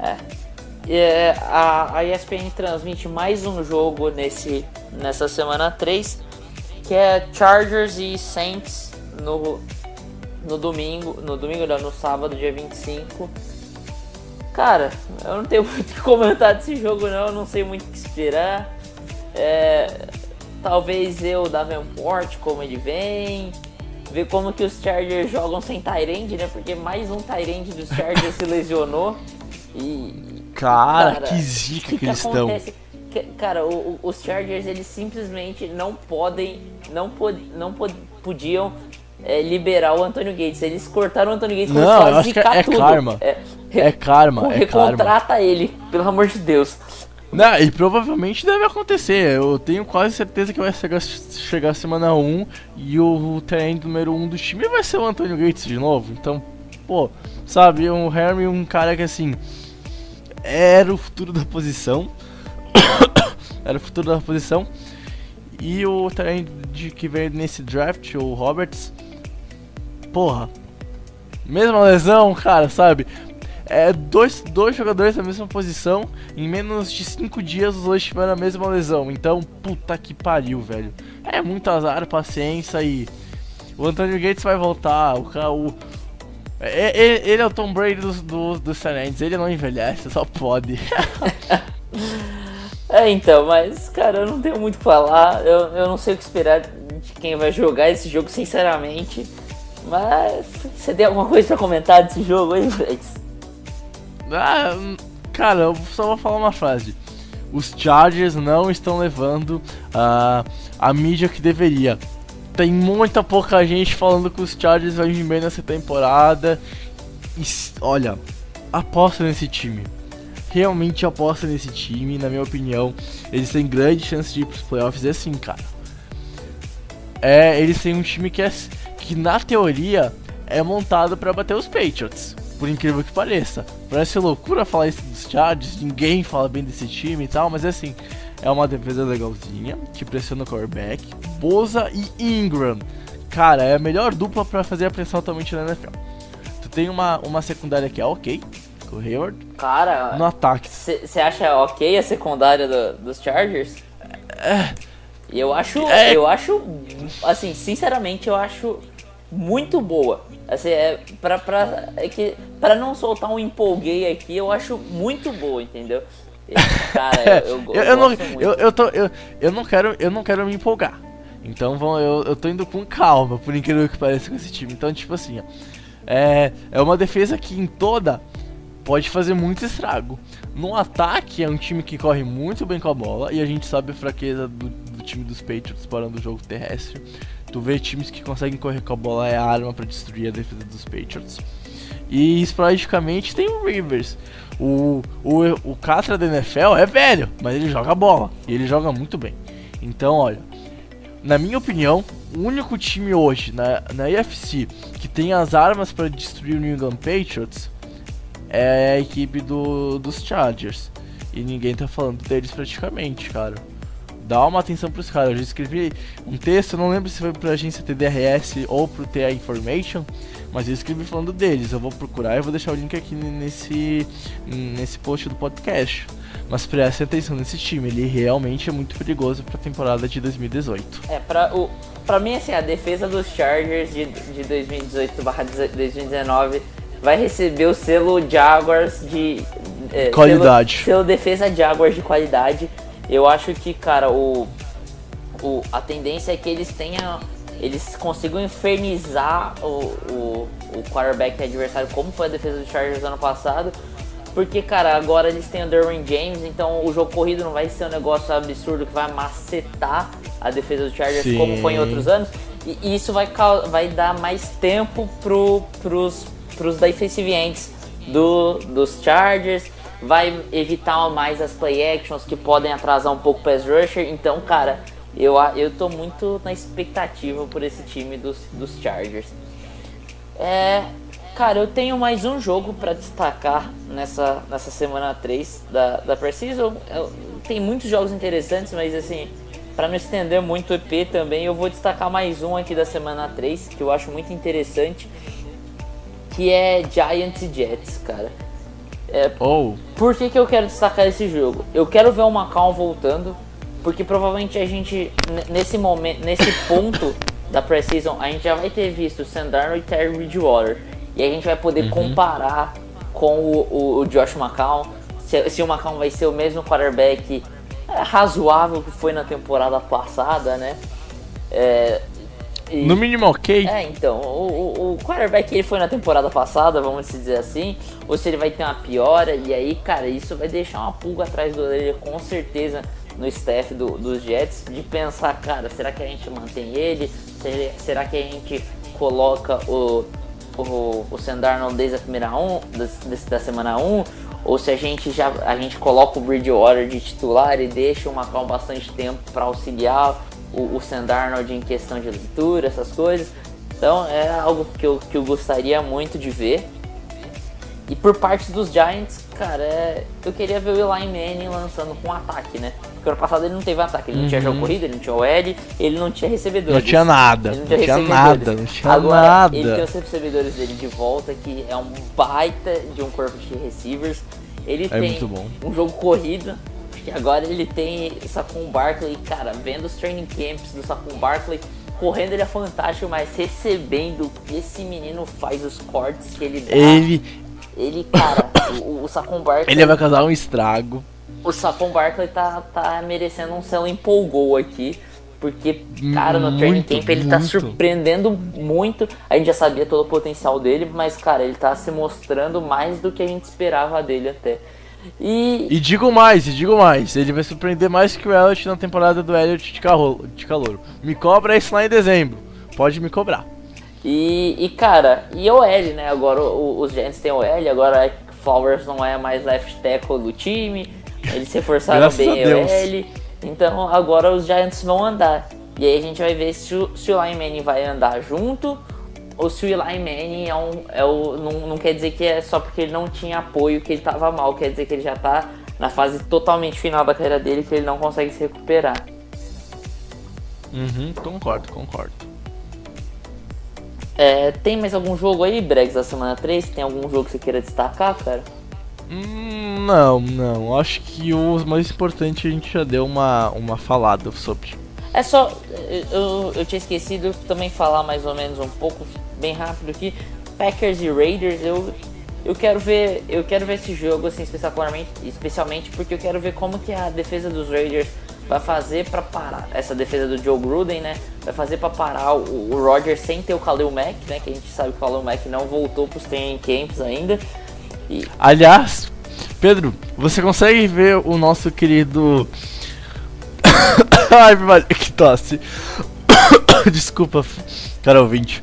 É. É, a, a ESPN transmite mais um jogo nesse, nessa semana 3, que é Chargers e Saints no, no domingo, no domingo não, no sábado, dia 25. Cara, eu não tenho muito o que comentar desse jogo não, eu não sei muito o que esperar. É, talvez eu Davenport, como ele vem, ver como que os Chargers jogam sem Tyrande, né? Porque mais um Tyrande dos Chargers se lesionou. E, Cara, cara que zica que, que, eles estão. Cara, o, o, os Chargers eles simplesmente não podem, não, pod, não pod, podiam é, liberar o Antônio Gates. Eles cortaram o Antônio Gates não, eu acho que é, é karma. É, é karma. É recontrata karma. ele, pelo amor de Deus. Não, e provavelmente deve acontecer. Eu tenho quase certeza que vai chegar, chegar semana 1 e o, o número 1 do time vai ser o Antônio Gates de novo. Então, pô, sabe, um Harry, um cara que assim era o futuro da posição. era o futuro da posição. E o de que veio nesse draft, o Roberts. Porra. Mesma lesão, cara, sabe? É, dois, dois jogadores da mesma posição. Em menos de cinco dias os dois tiveram a mesma lesão. Então, puta que pariu, velho. É muito azar, paciência e. O Antônio Gates vai voltar. O, o, é, é, ele é o Tom Brady dos, dos, dos ele não envelhece, só pode. é, então, mas, cara, eu não tenho muito o que falar, eu, eu não sei o que esperar de quem vai jogar esse jogo, sinceramente. Mas, você tem alguma coisa pra comentar desse jogo aí, Flex? Ah, cara, eu só vou falar uma frase. Os Chargers não estão levando uh, a mídia que deveria tem muita pouca gente falando que os Chargers vão vir bem nessa temporada. E, olha, aposta nesse time. Realmente aposta nesse time, na minha opinião. Eles têm grande chance de ir pros playoffs. É assim, cara. É, eles têm um time que, é, que na teoria é montado para bater os Patriots. Por incrível que pareça. Parece loucura falar isso dos Chargers, ninguém fala bem desse time e tal, mas é assim. É uma defesa legalzinha, que pressiona o quarterback. Boza e Ingram. Cara, é a melhor dupla para fazer a pressão atualmente na NFL. Tu tem uma, uma secundária que é ok, com o Hayward. Cara, no ataque. Você acha ok a secundária do, dos Chargers? É. Eu acho, é. eu acho, assim, sinceramente, eu acho muito boa. Assim, é pra, pra, é que, pra não soltar um empolguei aqui, eu acho muito boa, entendeu? Cara, eu, eu, eu, eu não, eu, eu, tô, eu, eu, não quero, eu não quero me empolgar. Então vão, eu, eu tô indo com calma, por incrível que pareça, com esse time. Então, tipo assim, ó, é, é uma defesa que em toda pode fazer muito estrago. No ataque, é um time que corre muito bem com a bola e a gente sabe a fraqueza do, do time dos Patriots parando o jogo terrestre. Tu vê times que conseguem correr com a bola é a arma para destruir a defesa dos Patriots. E esporadicamente tem o Rivers. O, o, o Catra da NFL é velho, mas ele joga bola. E ele joga muito bem. Então, olha, na minha opinião, o único time hoje na, na UFC que tem as armas para destruir o New England Patriots é a equipe do, dos Chargers. E ninguém tá falando deles praticamente, cara. Dá uma atenção pros caras. Eu já escrevi um texto, não lembro se foi pra agência TDRS ou pro TA Information mas eu escrevi falando deles. Eu vou procurar e vou deixar o link aqui nesse, nesse post do podcast. Mas prestem atenção nesse time, ele realmente é muito perigoso para a temporada de 2018. É, para o para mim assim, a defesa dos Chargers de, de 2018/2019 vai receber o selo Jaguars de é, qualidade. Selo, selo defesa Jaguars de qualidade. Eu acho que, cara, o, o a tendência é que eles tenham eles consigam infernizar o, o, o quarterback adversário, como foi a defesa dos Chargers ano passado. Porque, cara, agora eles têm o Derwin James, então o jogo corrido não vai ser um negócio absurdo que vai macetar a defesa dos Chargers Sim. como foi em outros anos. E, e isso vai, vai dar mais tempo pro, pros, pros defensive ends do, dos Chargers. Vai evitar mais as play actions que podem atrasar um pouco o pass rusher. Então, cara, eu, eu tô muito na expectativa por esse time dos, dos Chargers. É, cara, eu tenho mais um jogo para destacar nessa, nessa semana 3 da, da Precision. tem muitos jogos interessantes, mas assim, para não estender muito o EP também, eu vou destacar mais um aqui da semana 3, que eu acho muito interessante, que é Giants e Jets, cara. É, oh. Por que, que eu quero destacar esse jogo? Eu quero ver o Macau voltando, porque provavelmente a gente, nesse momento, nesse ponto da Precision, a gente já vai ter visto o Sandarno e Terry Bridgewater. E a gente vai poder uhum. comparar com o, o, o Josh McCown, se, se, o McCown vai ser o mesmo quarterback razoável que foi na temporada passada, né? É, e, no mínimo ok. É, então, o, o, o quarterback ele foi na temporada passada, vamos dizer assim, ou se ele vai ter uma piora, e aí, cara, isso vai deixar uma pulga atrás do orelha com certeza no staff do, dos Jets de pensar, cara, será que a gente mantém ele? Será que a gente coloca o, o, o desde a primeira um, da semana 1? Ou se a gente já a gente coloca o Bridgewater de titular e deixa o Macron bastante tempo para auxiliar o, o Sandarnold em questão de leitura, essas coisas. Então é algo que eu, que eu gostaria muito de ver. E por parte dos Giants, cara, é... eu queria ver o Eli Manning lançando com um ataque, né? Porque ano passado ele não teve ataque, ele não tinha jogo uhum. corrido, ele não tinha OL, ele não tinha recebedores. Não tinha nada, ele não tinha, não tinha nada, não tinha Agora, nada. ele tem os recebedores dele de volta, que é um baita de um corpo de receivers. Ele é tem um jogo corrido, que agora ele tem Saquon Barkley, cara, vendo os training camps do Saquon Barkley, correndo ele é fantástico, mas recebendo esse menino faz os cortes que ele dá. Ele, ele, cara, o, o Saquon Barkley. Ele vai causar um estrago. O Saquon Barkley tá, tá merecendo um selo empolgou aqui. Porque, cara, no training camp ele tá surpreendendo muito. A gente já sabia todo o potencial dele, mas, cara, ele tá se mostrando mais do que a gente esperava dele até. E... e digo mais, e digo mais, ele vai surpreender mais que o Elliot na temporada do Elliot de, calor, de calor. Me cobra isso lá em dezembro. Pode me cobrar. E, e cara, e OL, né? Agora o, os Giants têm OL, agora Flowers não é mais left tackle do time, eles se reforçaram bem a OL. Então agora os Giants vão andar. E aí a gente vai ver se o, se o Manning vai andar junto ou se o Eli Manning é um, é o, não, não quer dizer que é só porque ele não tinha apoio que ele tava mal, quer dizer que ele já tá na fase totalmente final da carreira dele que ele não consegue se recuperar. Uhum, concordo, concordo. É, tem mais algum jogo aí, Bregs, da semana 3? Tem algum jogo que você queira destacar, cara? Hum, não, não. Acho que o mais importante a gente já deu uma, uma falada sobre. É só. Eu, eu tinha esquecido também falar mais ou menos um pouco, bem rápido aqui. Packers e Raiders, eu, eu quero ver. Eu quero ver esse jogo, assim, especialmente, especialmente porque eu quero ver como que a defesa dos Raiders vai fazer para parar essa defesa do Joe Gruden, né? Vai fazer para parar o, o Roger sem ter o Khalil Mack, né? Que a gente sabe que o Khalil Mack não voltou para os training camps ainda. E... Aliás, Pedro, você consegue ver o nosso querido Ai, que tosse. Desculpa, cara ouvinte.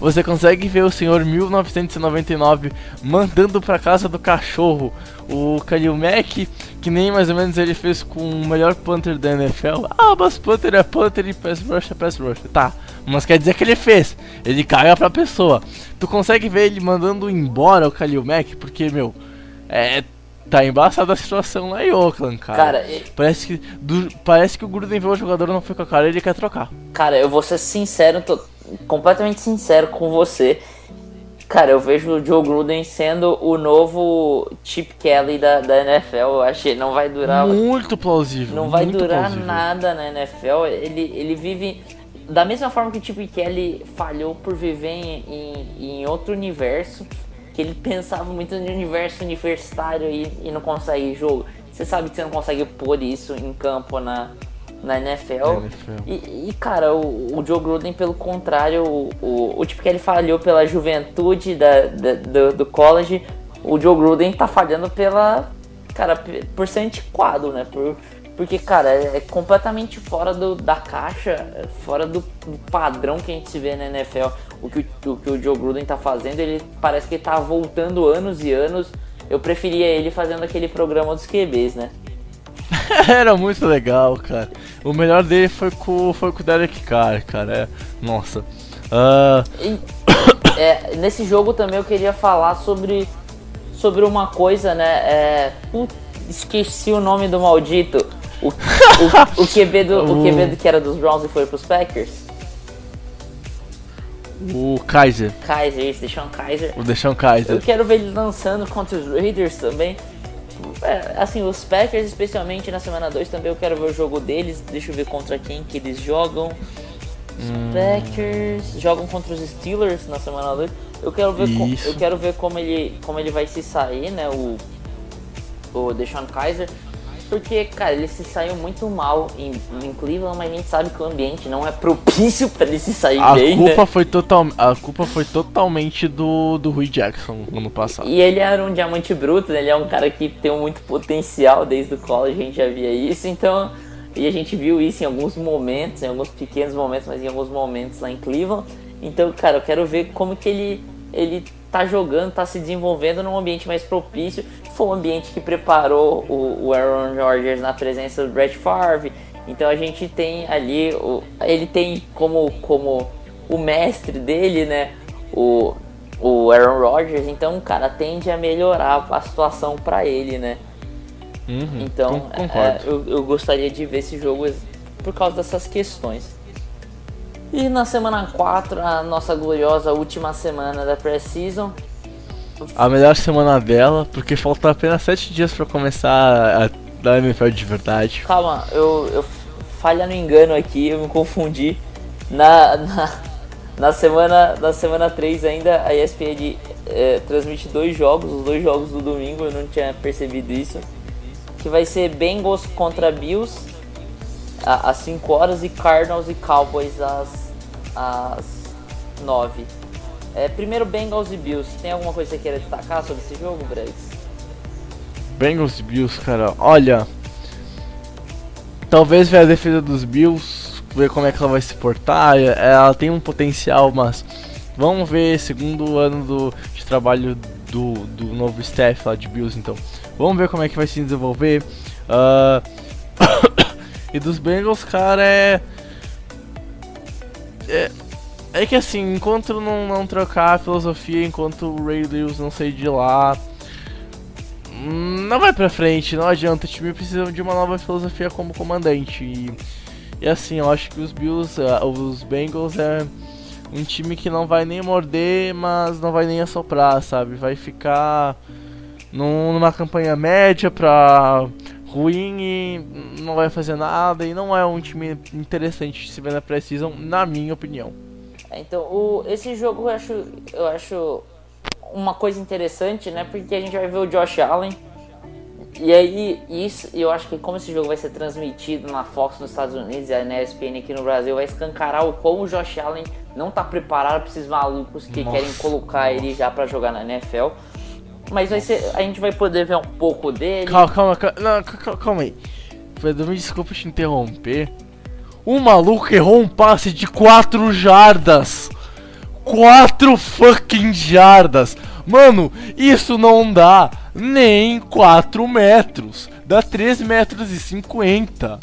Você consegue ver o senhor 1999 mandando pra casa do cachorro o Kalil Mack, que nem mais ou menos ele fez com o melhor punter da NFL. Ah, mas punter é punter e pass rush é pass rush. Tá, mas quer dizer que ele fez. Ele caga pra pessoa. Tu consegue ver ele mandando embora o Kalil Mack, porque, meu, é Tá embaçada a situação lá em Oakland, cara. Cara, parece que, do, parece que o Gruden vê o jogador não foi com a cara e ele quer trocar. Cara, eu vou ser sincero, tô completamente sincero com você. Cara, eu vejo o Joe Gruden sendo o novo Chip Kelly da, da NFL. Eu achei não vai durar. Muito plausível. Não vai durar plausível. nada na NFL. Ele, ele vive. Da mesma forma que o Chip Kelly falhou por viver em, em, em outro universo, que ele pensava muito no universo universitário e, e não consegue jogo. Você sabe que você não consegue pôr isso em campo na, na NFL. NFL. E, e, cara, o, o, Joe Gruden, pelo contrário, o, o, o tipo que ele falhou pela juventude da, da do, do, college, o Joe Gruden tá falhando pela. Cara, por ser antiquado, né? Por, porque, cara, é, é completamente fora do, da caixa, é fora do, do, padrão que a gente se vê na NFL. O que o, o que o Joe Gruden tá fazendo, ele parece que ele tá voltando anos e anos. Eu preferia ele fazendo aquele programa dos QBs, né? Era muito legal, cara. O melhor dele foi com, foi com o Derek Carr, cara. É, nossa. Uh... E, é, nesse jogo também eu queria falar sobre, sobre uma coisa, né? É, put, esqueci o nome do maldito. O, o, o, QB do, o QB do, que era dos Browns e foi pros Packers. O Kaiser. Kaiser, isso, Deshaun Kaiser. O Deshaun Kaiser. Eu quero ver ele lançando contra os Raiders também. É, assim, os Packers, especialmente na semana 2, também eu quero ver o jogo deles. Deixa eu ver contra quem que eles jogam. Os hum. Packers jogam contra os Steelers na semana 2. Eu quero ver, com, eu quero ver como ele, como ele vai se sair, né? O, o Deshaun Kaiser. Porque, cara, ele se saiu muito mal em, em, Cleveland, mas a gente sabe que o ambiente não é propício para ele se sair a bem. Culpa né? foi total, a culpa foi totalmente do, do Rui Jackson no ano passado. E ele era um diamante bruto, né? ele é um cara que tem muito potencial desde o college, a gente já via isso, então. E a gente viu isso em alguns momentos, em alguns pequenos momentos, mas em alguns momentos lá em Cleveland. Então, cara, eu quero ver como que ele, ele tá jogando, tá se desenvolvendo num ambiente mais propício. Foi um ambiente que preparou o, o Aaron Rodgers na presença do Brett Favre. Então a gente tem ali, o, ele tem como, como o mestre dele, né? O, o Aaron Rodgers. Então, cara, tende a melhorar a situação para ele, né? Uhum, então, é, eu, eu gostaria de ver esse jogo por causa dessas questões. E na semana 4, a nossa gloriosa última semana da Pre-Season. A melhor semana dela, porque falta apenas 7 dias para começar a da NFL de verdade. Calma, eu, eu falha no engano aqui, eu me confundi. Na, na, na, semana, na semana 3 ainda a ESPN é, transmite dois jogos, os dois jogos do domingo, eu não tinha percebido isso. Que vai ser Bengals contra Bills às 5 horas e Cardinals e Cowboys às, às 9. É, primeiro Bengals e Bills. Tem alguma coisa que você queira destacar sobre esse jogo, Bregs? Bengals e Bills, cara, olha. Talvez ver a defesa dos Bills, ver como é que ela vai se portar. Ela tem um potencial, mas vamos ver segundo ano do, de trabalho do, do novo staff lá de Bills, então. Vamos ver como é que vai se desenvolver. Uh, E dos Bengals, cara, é. É, é que assim, enquanto não, não trocar a filosofia, enquanto o Ray Lewis não sair de lá, não vai pra frente, não adianta. O time precisa de uma nova filosofia como comandante. E, e assim, eu acho que os Bills, uh, os Bengals é um time que não vai nem morder, mas não vai nem assoprar, sabe? Vai ficar num, numa campanha média pra ruim e não vai fazer nada e não é um time interessante de se ver na Precision, na minha opinião. É, então, o, esse jogo eu acho, eu acho uma coisa interessante, né? Porque a gente vai ver o Josh Allen. E aí, isso, eu acho que como esse jogo vai ser transmitido na Fox nos Estados Unidos e na ESPN aqui no Brasil, vai escancarar o como o Josh Allen não tá preparado para esses malucos que Nossa. querem colocar ele já para jogar na NFL. Mas vai ser, a gente vai poder ver um pouco dele. Calma, calma, calma, não, calma, calma aí. Pedro, me desculpa te interromper. O maluco errou um passe de 4 jardas. 4 fucking jardas. Mano, isso não dá nem 4 metros. Dá 3 metros e 50.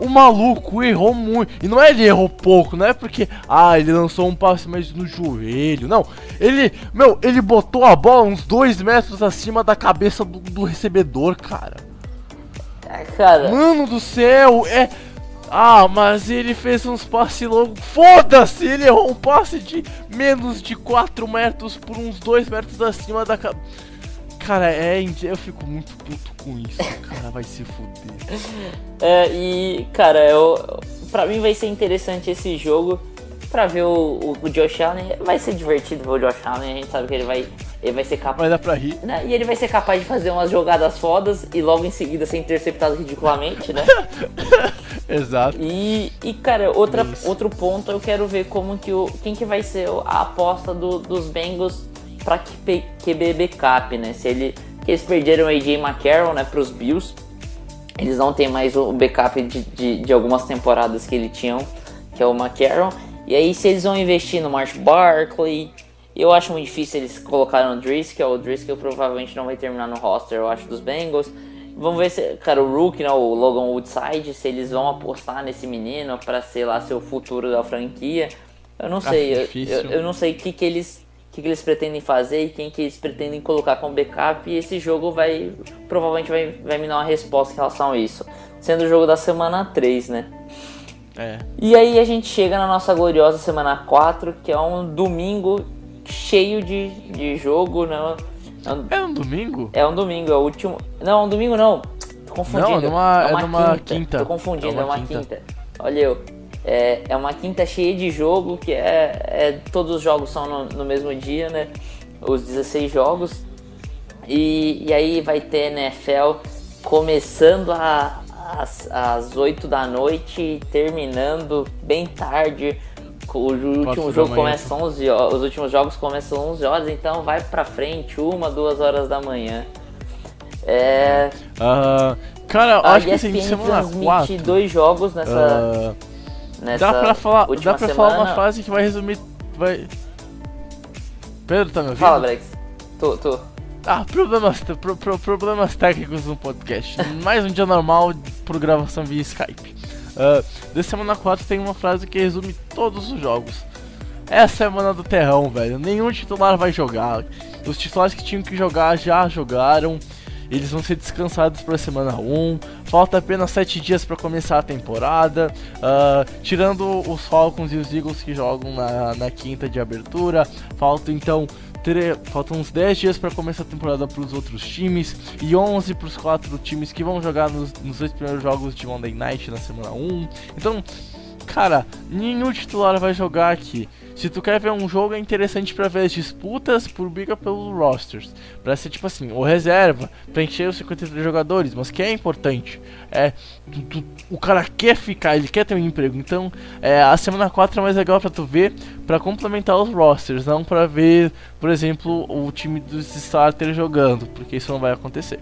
O maluco errou muito. E não é ele errou pouco, não é porque, ah, ele lançou um passe mais no joelho. Não. Ele, meu, ele botou a bola uns dois metros acima da cabeça do, do recebedor, cara. É, cara. Mano do céu, é. Ah, mas ele fez uns passes longos. Foda-se! Ele errou um passe de menos de 4 metros por uns 2 metros acima da cabeça. Cara, é, eu fico muito puto com isso. Cara, vai se fuder. É, e, cara, eu, pra mim vai ser interessante esse jogo. Pra ver o, o, Josh Allen. Vai ser divertido ver o Josh Allen. A gente sabe que ele vai ele vai ser capaz. Vai dar pra rir. Né? E ele vai ser capaz de fazer umas jogadas fodas e logo em seguida ser interceptado ridiculamente, né? Exato. E, e cara, outra, outro ponto eu quero ver como que o. Quem que vai ser a aposta do, dos Bengals pra QB backup, né? Se ele. Que eles perderam o AJ McCarroll, né, pros Bills. Eles não tem mais o backup de, de, de algumas temporadas que ele tinham, que é o McCarroll. E aí, se eles vão investir no Marsh Barkley, eu acho muito difícil eles colocarem o Driscoll. O Driscoll provavelmente não vai terminar no roster, eu acho, dos Bengals. Vamos ver se, cara, o Rook, né, o Logan Woodside, se eles vão apostar nesse menino para ser lá seu futuro da franquia. Eu não sei, eu, eu, eu, não sei o que, que eles que, que eles pretendem fazer e quem que eles pretendem colocar como backup. E esse jogo vai provavelmente vai, vai me dar uma resposta em relação a isso. Sendo o jogo da semana 3, né? É. E aí a gente chega na nossa gloriosa semana 4, que é um domingo cheio de, de jogo, né? É um, é um domingo? É um domingo, é o último. Não, é um domingo não. Tô confundindo. Não, é numa, é uma, é numa quinta. quinta. Tô confundindo, é uma, é uma quinta. quinta. Olha eu. É, é uma quinta cheia de jogo, que é, é todos os jogos são no, no mesmo dia, né? Os 16 jogos. E, e aí vai ter NFL começando a, às, às 8 da noite e terminando bem tarde. O último jogo começa 11 horas, os últimos jogos começam 11 horas, então vai pra frente, uma, duas horas da manhã. É. Uh, cara, a acho ESPN que assim, semana 4. dois jogos nessa. Uh nessa dá pra falar, dá pra semana... falar uma frase que vai resumir. Vai... Pedro, tá me ouvindo? Fala, Brex. Tô, tô. Ah, problemas, pro, pro, problemas técnicos no podcast. Mais um dia normal por gravação via Skype. Uh, de semana 4 tem uma frase que resume todos os jogos. É a semana do terrão, velho. Nenhum titular vai jogar. Os titulares que tinham que jogar já jogaram. Eles vão ser descansados para a semana 1. Falta apenas 7 dias para começar a temporada. Uh, tirando os Falcons e os Eagles que jogam na, na quinta de abertura. Falta então faltam uns 10 dias para começar a temporada para os outros times e 11 para os quatro times que vão jogar nos, nos dois primeiros jogos de Monday Night na semana 1. Então, cara, nenhum titular vai jogar aqui. Se tu quer ver um jogo, é interessante para ver as disputas por briga pelos rosters. Pra ser tipo assim, o reserva, pra encher os 53 jogadores, mas que é importante. É, tu, tu, o cara quer ficar, ele quer ter um emprego. Então, é, a semana 4 é mais legal pra tu ver, pra complementar os rosters, não pra ver, por exemplo, o time dos starters jogando, porque isso não vai acontecer.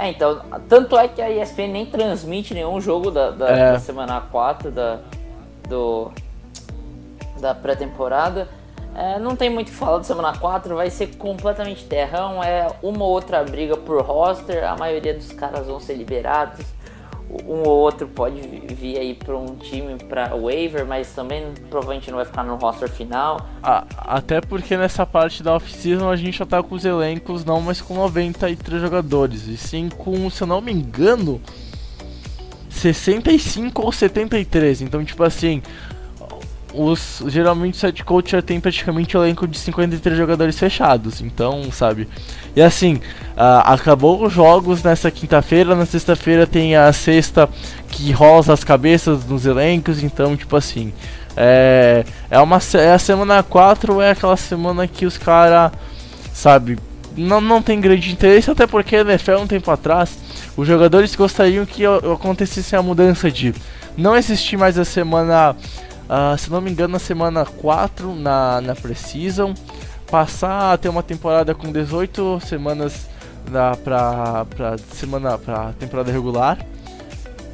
É, então, tanto é que a ESPN nem transmite nenhum jogo da, da, é. da semana 4 da, do, da pré-temporada. É, não tem muito o que falar de semana 4, vai ser completamente terrão. É uma ou outra briga por roster, a maioria dos caras vão ser liberados. Um ou outro pode vir aí para um time para waiver, mas também provavelmente não vai ficar no roster final. Ah, até porque nessa parte da off-season a gente já tá com os elencos não mais com 93 jogadores, e sim com, se eu não me engano, 65 ou 73. Então, tipo assim, os geralmente o set coach já tem praticamente o elenco de 53 jogadores fechados. Então, sabe? E assim, uh, acabou os jogos nessa quinta-feira, na sexta-feira tem a sexta que rosa as cabeças nos elencos, então, tipo assim, é, é uma é a semana 4 é aquela semana que os caras, sabe, não, não tem grande interesse, até porque a NFL um tempo atrás os jogadores gostariam que acontecesse a mudança de não existir mais a semana, uh, se não me engano, na semana 4 na, na Precision, passar a ter uma temporada com 18 semanas na, pra, pra, semana, pra temporada regular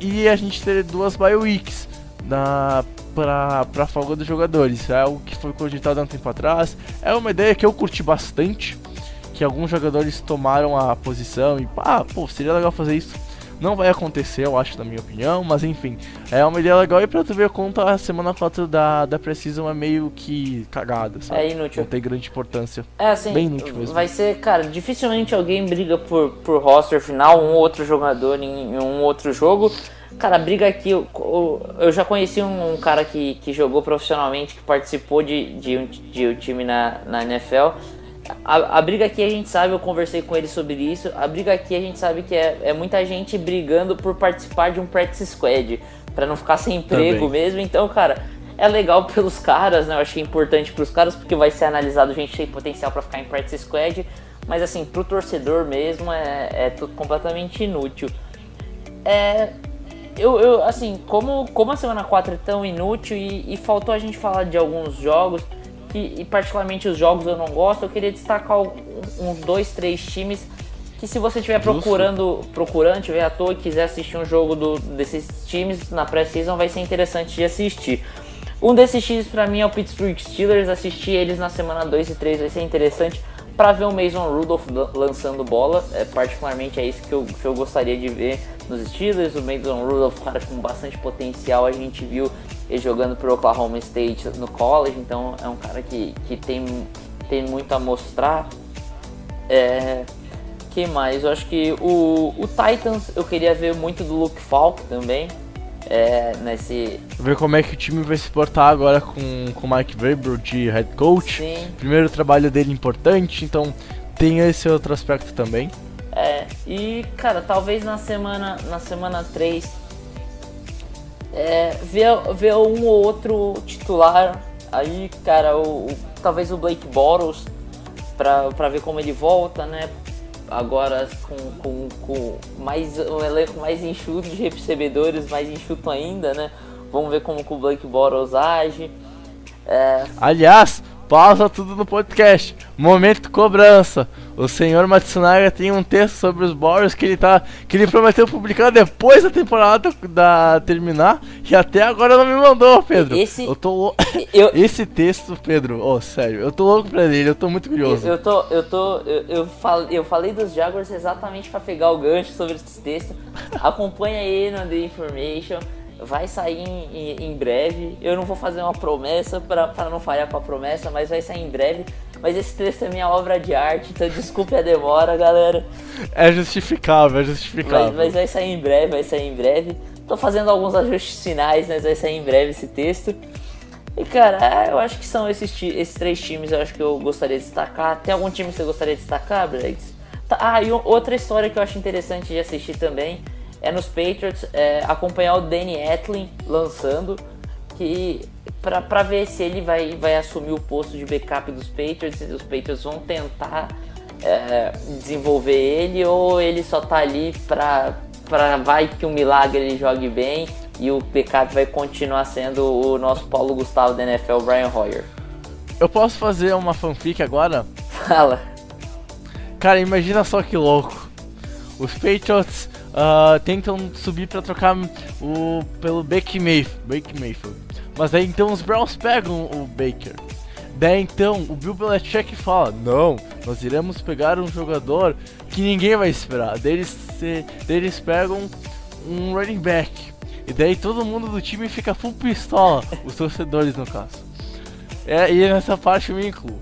e a gente ter duas bye weeks na, pra, pra folga dos jogadores. É algo que foi cogitado há um tempo atrás. É uma ideia que eu curti bastante que alguns jogadores tomaram a posição e ah, pô, seria legal fazer isso. Não vai acontecer, eu acho, na minha opinião, mas enfim, é uma ideia legal e pra tu ver quanto a semana 4 da, da Precision é meio que cagada, sabe? É inútil. Não tem grande importância. É assim, Bem inútil mesmo. vai ser, cara, dificilmente alguém briga por, por roster final, um outro jogador em, em um outro jogo. Cara, briga aqui, eu, eu já conheci um, um, cara que, que jogou profissionalmente, que participou de, de, um, de um time na, na NFL. A, a, briga aqui a gente sabe, eu conversei com ele sobre isso. A briga aqui a gente sabe que é, é muita gente brigando por participar de um practice squad, para não ficar sem emprego Também. mesmo. Então, cara, é legal pelos caras, né? Eu acho que é importante pros caras porque vai ser analisado gente tem potencial para ficar em practice squad. Mas assim, pro torcedor mesmo é, é tudo completamente inútil. É, eu, eu, assim, como, como a semana 4 é tão inútil e, e faltou a gente falar de alguns jogos, que, e particularmente os jogos eu não gosto, eu queria destacar uns dois, três times que se você estiver procurando, procurando, tiver à toa e quiser assistir um jogo do, desses times na pré-season, vai ser interessante de assistir. Um desses times para mim é o Pittsburgh Steelers, assistir eles na semana 2 e 3 vai ser interessante para ver o Mason Rudolph lançando bola, é, particularmente é isso que eu, que eu gostaria de ver nos Steelers. O Mason Rudolph, cara com bastante potencial, a gente viu ele jogando pro Oklahoma State no college, então é um cara que, que tem, tem muito a mostrar. É, que mais? Eu acho que o, o Titans eu queria ver muito do Luke Falk também é, nesse. Ver como é que o time vai se portar agora com o Mike Vrabel de head coach. Sim. Primeiro trabalho dele importante, então tem esse outro aspecto também. É, e cara, talvez na semana na semana 3 é, ver, ver um ou outro titular aí, cara, o, o talvez o Blake Bottles pra ver como ele volta, né? agora com, com, com mais um elenco mais enxuto de recebedores, mais enxuto ainda, né? Vamos ver como o Blake Bottles age. É... Aliás, pausa tudo no podcast. Momento cobrança. O senhor Matsunaga tem um texto sobre os Borrows que ele tá que ele prometeu publicar depois da temporada da terminar e até agora não me mandou, Pedro. Esse eu tô eu, Esse texto, Pedro, oh, sério, eu tô louco pra ele, eu tô muito curioso. Eu, eu tô eu tô eu, eu, falei, eu falei dos Jaguars exatamente para pegar o gancho sobre esse texto. Acompanha aí no The Information vai sair em, em, breve. Eu não vou fazer uma promessa para não falhar com a promessa, mas vai sair em breve. Mas esse texto é minha obra de arte, então desculpe a demora, galera. É justificável, é justificável. Mas, mas vai sair em breve, vai sair em breve. Tô fazendo alguns ajustes finais, mas vai sair em breve esse texto. E cara, é, eu acho que são esses, esses três times eu acho que eu gostaria de destacar. Tem algum time que você gostaria de destacar, Bregs? Tá, ah, e outra história que eu acho interessante de assistir também é nos Patriots é, acompanhar o Danny Etlin lançando, que para ver se ele vai, vai assumir o posto de backup dos Patriots, os Patriots vão tentar é, desenvolver ele ou ele só tá ali para para vai que um milagre ele jogue bem e o backup vai continuar sendo o nosso Paulo Gustavo da NFL, Brian Hoyer. Eu posso fazer uma fanfic agora? Fala. Cara, imagina só que louco. Os Patriots uh, tentam subir para trocar o pelo Baker Mayfield. Mas aí então os Browns pegam o Baker. Daí então o Bill Belichick fala: Não, nós iremos pegar um jogador que ninguém vai esperar. Daí eles, se, daí eles pegam um running back. E daí todo mundo do time fica full pistola, os torcedores no caso. É, e nessa parte eu me incluo.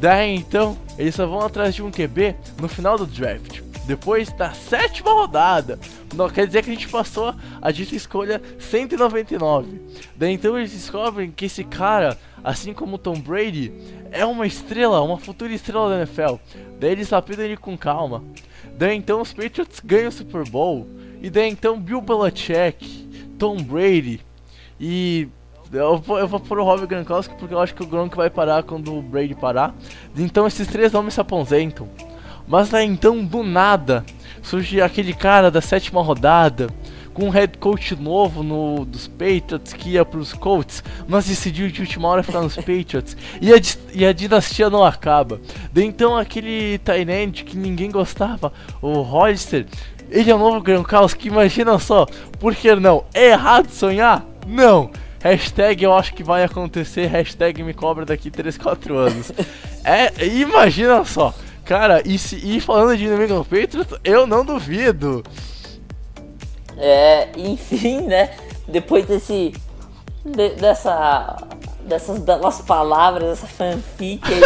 Daí então, eles só vão atrás de um QB no final do draft depois da sétima rodada. Não quer dizer que a gente passou a dita escolha 199. Daí então eles descobrem que esse cara, assim como Tom Brady, é uma estrela, uma futura estrela da NFL. Daí eles apelidam ele com calma. Daí então os Patriots ganham o Super Bowl. E daí então Bill Belichick, Tom Brady e eu vou, eu vou pôr o Rob Gronkowski porque eu acho que o Gronk vai parar quando o Brady parar. Então esses três nomes se aposentam. Mas aí então, do nada, surge aquele cara da sétima rodada, com um head coach novo no, dos Patriots que ia pros Colts, mas decidiu de última hora ficar nos Patriots. E a, e a dinastia não acaba. Daí então aquele Tyrant que ninguém gostava, o Hollister, ele é o novo Gronkowski, imagina só, por que não? É errado sonhar? Não! Hashtag eu acho que vai acontecer, hashtag me cobra daqui 3, 4 anos. é, imagina só, Cara, e, se, e falando de New England Patriots, eu não duvido. É, enfim, né? Depois desse. De, dessa. Dessas belas palavras, essa fanfic aí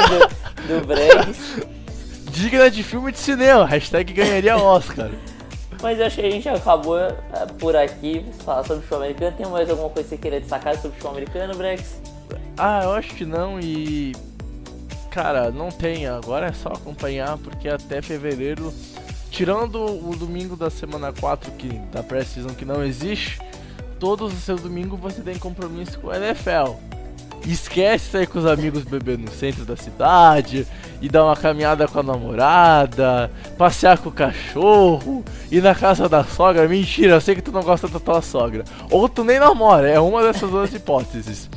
do, do Digna de filme de cinema, hashtag ganharia Oscar. Mas eu acho que a gente acabou é, por aqui falar sobre o futebol americano. Tem mais alguma coisa que você queria destacar sobre o futebol americano, Brex? Ah, eu acho que não e. Cara, não tem. Agora é só acompanhar porque até fevereiro, tirando o domingo da semana 4 que, da pré-season que não existe, todos os seus domingos você tem compromisso com a NFL. Esquece sair com os amigos beber no centro da cidade e dar uma caminhada com a namorada, passear com o cachorro, ir na casa da sogra. Mentira, eu sei que tu não gosta da tua sogra. Ou tu nem namora, é uma dessas duas hipóteses.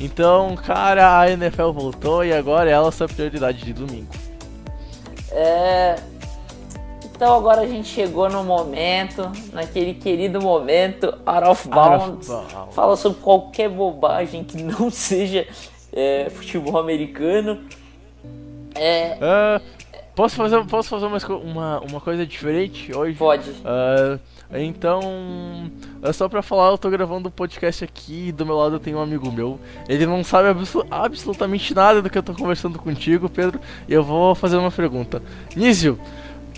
Então, cara, a NFL voltou e agora ela é a sua prioridade de domingo. É. Então agora a gente chegou no momento, naquele querido momento, out of bounds. Fala sobre qualquer bobagem que não seja é, futebol americano. É. Uh, posso fazer, posso fazer uma, uma, uma coisa diferente hoje? Pode. Uh, então, é só pra falar, eu tô gravando um podcast aqui e do meu lado tem um amigo meu. Ele não sabe abso absolutamente nada do que eu tô conversando contigo, Pedro, e eu vou fazer uma pergunta. Nísio,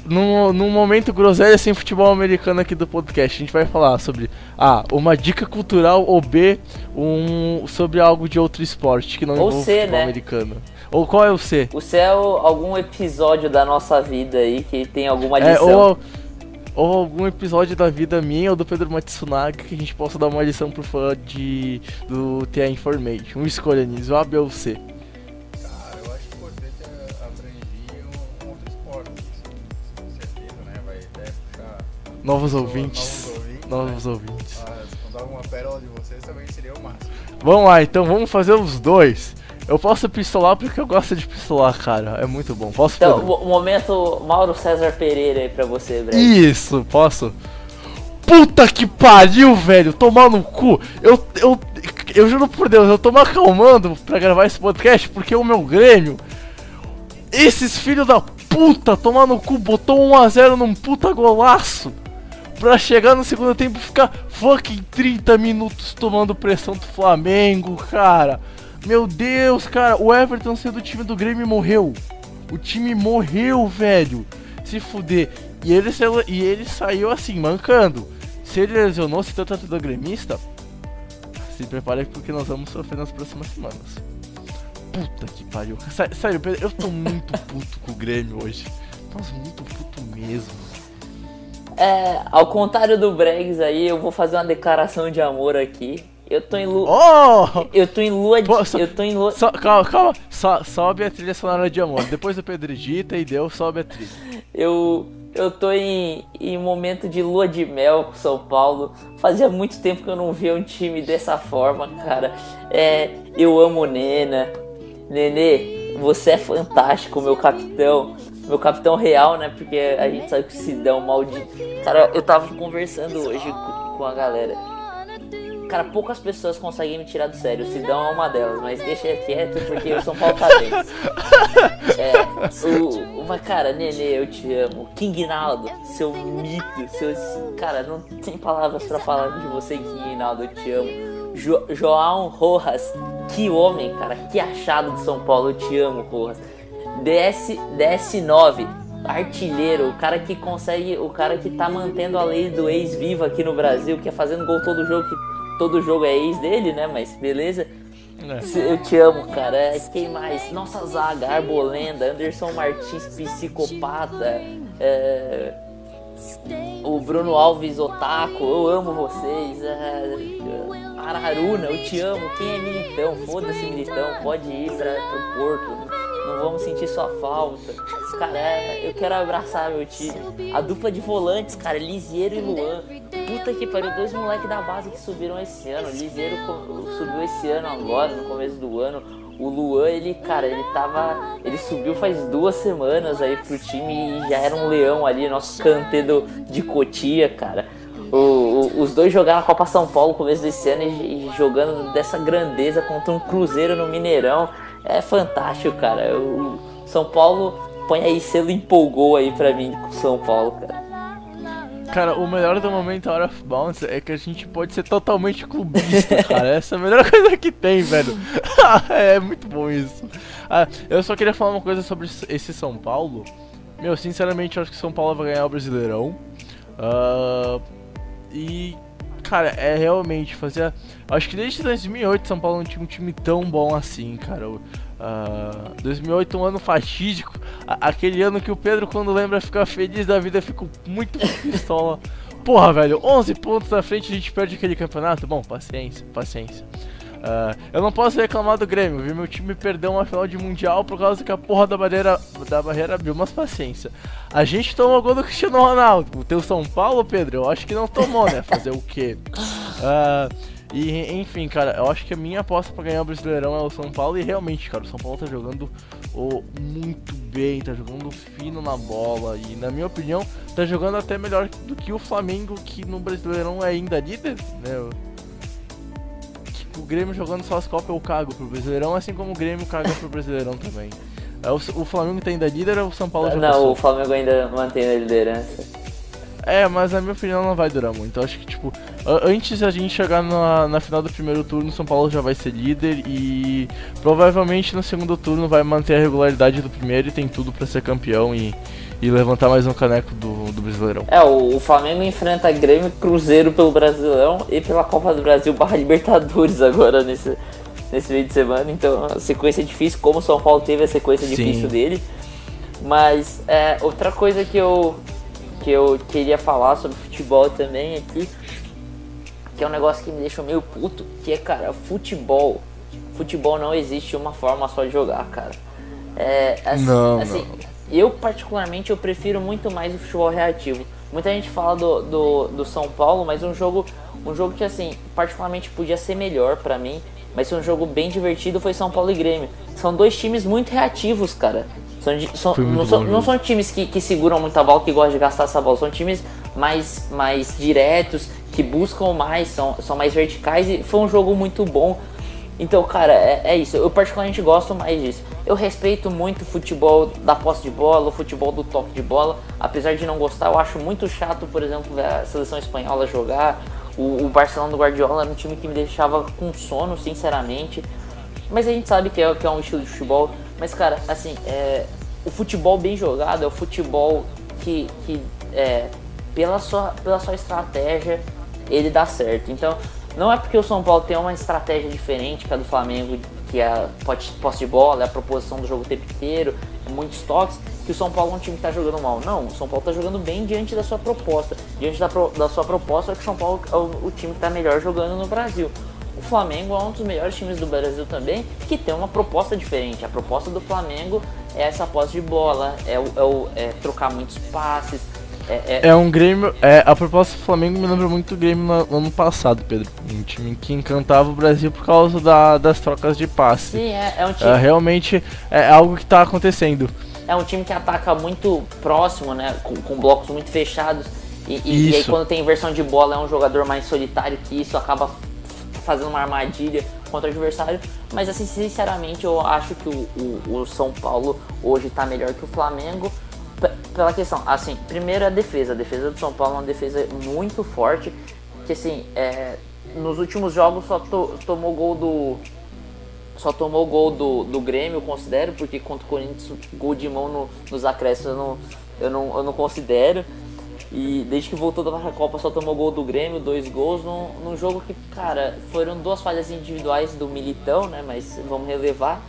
num, num momento groselha sem futebol americano aqui do podcast, a gente vai falar sobre A, uma dica cultural ou B, um, sobre algo de outro esporte que não ou envolve C, futebol né? americano. Ou qual é o C? O C é o, algum episódio da nossa vida aí que tem alguma lição. É, ou, ou algum episódio da vida minha ou do Pedro Matsunaga que a gente possa dar uma lição pro fã de, do TA Information. Uma escolha nisso, A, B ou C. Cara, eu acho importante abranger um outro esporte, com certeza, né? Vai até puxar... Novos ouvintes. Novos ouvintes. Novos né? ouvintes. Ah, contar alguma pérola de vocês também seria o máximo. Vamos lá, então vamos fazer os dois. Eu posso pistolar porque eu gosto de pistolar, cara. É muito bom. Posso Então, o momento Mauro César Pereira aí pra você, Breno. Isso, posso. Puta que pariu, velho. Tomar no cu. Eu, eu, eu juro por Deus, eu tô me acalmando pra gravar esse podcast porque o meu Grêmio. Esses filhos da puta tomar no cu botou 1x0 num puta golaço. Pra chegar no segundo tempo e ficar fucking 30 minutos tomando pressão do Flamengo, cara. Meu Deus, cara, o Everton sendo do time do Grêmio morreu. O time morreu, velho. Se fuder. E ele, saiu, e ele saiu assim, mancando. Se ele lesionou, se trata do gremista, se prepare porque nós vamos sofrer nas próximas semanas. Puta que pariu. Sério, eu tô muito puto com o Grêmio hoje. Nossa, muito puto mesmo. É, ao contrário do Bregs aí, eu vou fazer uma declaração de amor aqui. Eu tô em lua. Oh! Eu tô em lua de. Pô, so, eu tô em lua. So, calma, calma. So, sobe a trilha sonora de amor. Depois do Pedro e deu, sobe a trilha. Eu. Eu tô em, em momento de lua de mel com São Paulo. Fazia muito tempo que eu não via um time dessa forma, cara. É, eu amo Nena. Nenê, você é fantástico, meu capitão. Meu capitão real, né? Porque a gente sabe que o Sidão maldito. Cara, eu tava conversando hoje com a galera. Cara, poucas pessoas conseguem me tirar do sério. O Sidão é uma delas, mas deixa quieto porque Paulo tá bem. É, o, mas, cara, Nenê, eu te amo. King Naldo, seu mito, seu. Cara, não tem palavras para falar de você, King Naldo, eu te amo. Jo, João Rojas, que homem, cara, que achado de São Paulo, eu te amo, Rojas. DS, DS9, artilheiro, o cara que consegue, o cara que tá mantendo a lei do ex viva aqui no Brasil, que é fazendo gol todo jogo, que todo jogo é ex dele, né? Mas beleza. É. Eu te amo, cara. É, quem mais? Nossa zaga, Arbolenda, Anderson Martins, psicopata. É... O Bruno Alves, Otaku, eu amo vocês. É... Araruna, eu te amo. Quem é militão? Foda-se, militão. Pode ir pra, pro Porto. Não vamos sentir sua falta. Cara, eu quero abraçar meu time. A dupla de volantes, cara, Lisieiro e Luan Puta que pariu, dois moleques da base que subiram esse ano. Liseiro subiu esse ano agora, no começo do ano. O Luan, ele, cara, ele tava. Ele subiu faz duas semanas aí pro time e já era um leão ali, nosso canteiro de Cotia, cara. O, o, os dois jogaram a Copa São Paulo no começo desse ano e, e, jogando dessa grandeza contra um Cruzeiro no Mineirão. É fantástico, cara. O São Paulo põe aí selo empolgou aí pra mim com São Paulo, cara. Cara, o melhor do momento Out of Bounds é que a gente pode ser totalmente clubista, cara. Essa é a melhor coisa que tem, velho. é muito bom isso. Ah, eu só queria falar uma coisa sobre esse São Paulo. Meu, sinceramente, eu acho que São Paulo vai ganhar o Brasileirão. Uh, e, cara, é realmente fazia. Acho que desde 2008 São Paulo não tinha um time tão bom assim, cara. Uh, 2008 um ano fatídico. Aquele ano que o Pedro, quando lembra, fica feliz da vida, fica muito pistola. Porra, velho, 11 pontos na frente a gente perde aquele campeonato? Bom, paciência, paciência. Uh, eu não posso reclamar do Grêmio, vi meu time perder uma final de Mundial por causa que a porra da barreira, da barreira abriu, mas paciência. A gente tomou gol do Cristiano Ronaldo. O teu São Paulo, Pedro, eu acho que não tomou, né? Fazer o quê? Uh, e enfim, cara, eu acho que a minha aposta para ganhar o Brasileirão é o São Paulo e realmente, cara, o São Paulo tá jogando oh, muito bem, tá jogando fino na bola e na minha opinião tá jogando até melhor do que o Flamengo que no Brasileirão é ainda líder, né? O Grêmio jogando só as Copas eu cago pro Brasileirão, assim como o Grêmio caga pro Brasileirão também. É, o, o Flamengo tá ainda líder ou o São Paulo já Não, passou? o Flamengo ainda mantém a liderança. É, mas na minha opinião não vai durar muito. Eu acho que, tipo, antes de a gente chegar na, na final do primeiro turno, São Paulo já vai ser líder e provavelmente no segundo turno vai manter a regularidade do primeiro e tem tudo para ser campeão e, e levantar mais um caneco do, do Brasileirão. É, o, o Flamengo enfrenta Grêmio Cruzeiro pelo Brasileirão e pela Copa do Brasil barra Libertadores agora nesse, nesse meio de semana. Então, a sequência é difícil, como o São Paulo teve a sequência Sim. difícil dele. Mas é, outra coisa que eu, que eu queria falar sobre futebol também aqui, que é um negócio que me deixa meio puto, que é, cara, futebol. Futebol não existe uma forma só de jogar, cara. É, assim, não, assim, não eu, particularmente, eu prefiro muito mais o futebol reativo. Muita gente fala do, do, do São Paulo, mas um jogo, um jogo que, assim, particularmente podia ser melhor para mim, mas foi um jogo bem divertido, foi São Paulo e Grêmio. São dois times muito reativos, cara. São, são, não, são, não, são, times que, que seguram muita bola, que gostam de gastar essa bola. São times mais, mais diretos, que buscam mais, são, são mais verticais. E foi um jogo muito bom. Então, cara, é, é, isso. Eu particularmente gosto mais disso. Eu respeito muito o futebol da posse de bola, o futebol do toque de bola. Apesar de não gostar, eu acho muito chato, por exemplo, ver a seleção espanhola jogar. O, o Barcelona do Guardiola era um time que me deixava com sono, sinceramente. Mas a gente sabe que é, que é um estilo de futebol. Mas, cara, assim, é, o futebol bem jogado é o futebol que, que é, pela, sua, pela sua estratégia, ele dá certo. Então, não é porque o São Paulo tem uma estratégia diferente que a do Flamengo, que é a posse de bola, é a proposição do jogo o tempo inteiro, muitos toques, que o São Paulo é um time que está jogando mal. Não, o São Paulo está jogando bem diante da sua proposta. Diante da, pro, da sua proposta, é que o São Paulo é o, o time que está melhor jogando no Brasil. O Flamengo é um dos melhores times do Brasil também, que tem uma proposta diferente. A proposta do Flamengo é essa posse de bola, é, o, é, o, é trocar muitos passes, é, é... é, um Grêmio. É, a proposta do Flamengo me lembra muito o Grêmio no, no, ano passado, Pedro. Um time que encantava o Brasil por causa da, das trocas de passe. Sim, é, é um time. É, realmente é algo que está acontecendo. É um time que ataca muito próximo, né? Com, com blocos muito fechados. E, e, e, aí quando tem inversão de bola é um jogador mais solitário que isso acaba fazendo uma armadilha contra o adversário. Mas assim, sinceramente, eu acho que o, o, o São Paulo hoje está melhor que o Flamengo pela questão, assim, primeiro a defesa. A defesa do São Paulo é uma defesa muito forte. Que assim, é, nos últimos jogos só to, tomou gol do. Só tomou gol do, do Grêmio, eu considero, porque contra o Corinthians, gol de mão no, nos acréscimos eu não, eu, não, eu não considero. E desde que voltou da Copa só tomou gol do Grêmio, dois gols num, num jogo que, cara, foram duas falhas individuais do Militão, né? Mas vamos relevar.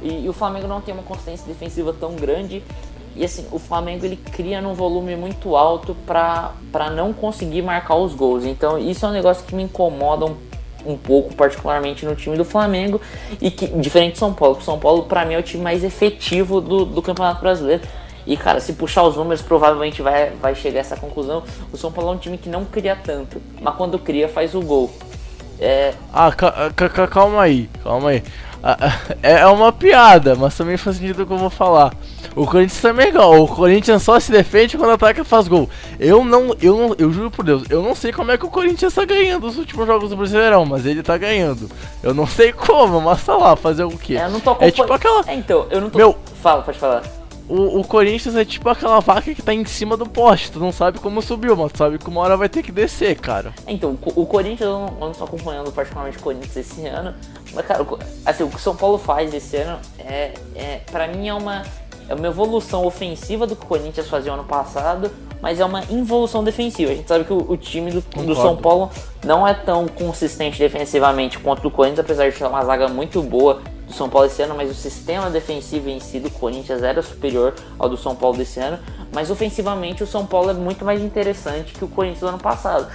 E, e o Flamengo não tem uma consistência defensiva tão grande e assim, o Flamengo ele cria num volume muito alto para não conseguir marcar os gols. Então isso é um negócio que me incomoda um, um pouco, particularmente no time do Flamengo. E que, diferente do São Paulo, o São Paulo para mim é o time mais efetivo do, do Campeonato Brasileiro. E cara, se puxar os números, provavelmente vai, vai chegar a essa conclusão. O São Paulo é um time que não cria tanto, mas quando cria faz o gol. É... Ah, calma aí, calma aí. Ah, é uma piada, mas também faz sentido o que eu vou falar. O Corinthians também é igual. O Corinthians só se defende quando ataca faz gol. Eu não, eu não, eu juro por Deus, eu não sei como é que o Corinthians tá ganhando os últimos jogos do Brasileirão, mas ele tá ganhando. Eu não sei como, mas tá lá, fazer o quê? É, eu não tô é tipo aquela. É, então, eu não tô. Meu, fala, pode falar. O, o, Corinthians é tipo aquela vaca que tá em cima do poste, tu não sabe como subiu, mas tu sabe que uma hora vai ter que descer, cara. Então, o, Corinthians, eu não, eu não tô acompanhando particularmente o Corinthians esse ano, mas, cara, assim, o que o São Paulo faz esse ano é, é pra mim é uma, é uma evolução ofensiva do que o Corinthians fazia ano passado mas é uma involução defensiva. A gente sabe que o, o time do, do, São Paulo não é tão consistente defensivamente quanto o Corinthians, apesar de ter uma zaga muito boa do São Paulo esse ano, mas o sistema defensivo em si do Corinthians era superior ao do São Paulo desse ano. Mas ofensivamente o São Paulo é muito mais interessante que o Corinthians do ano passado.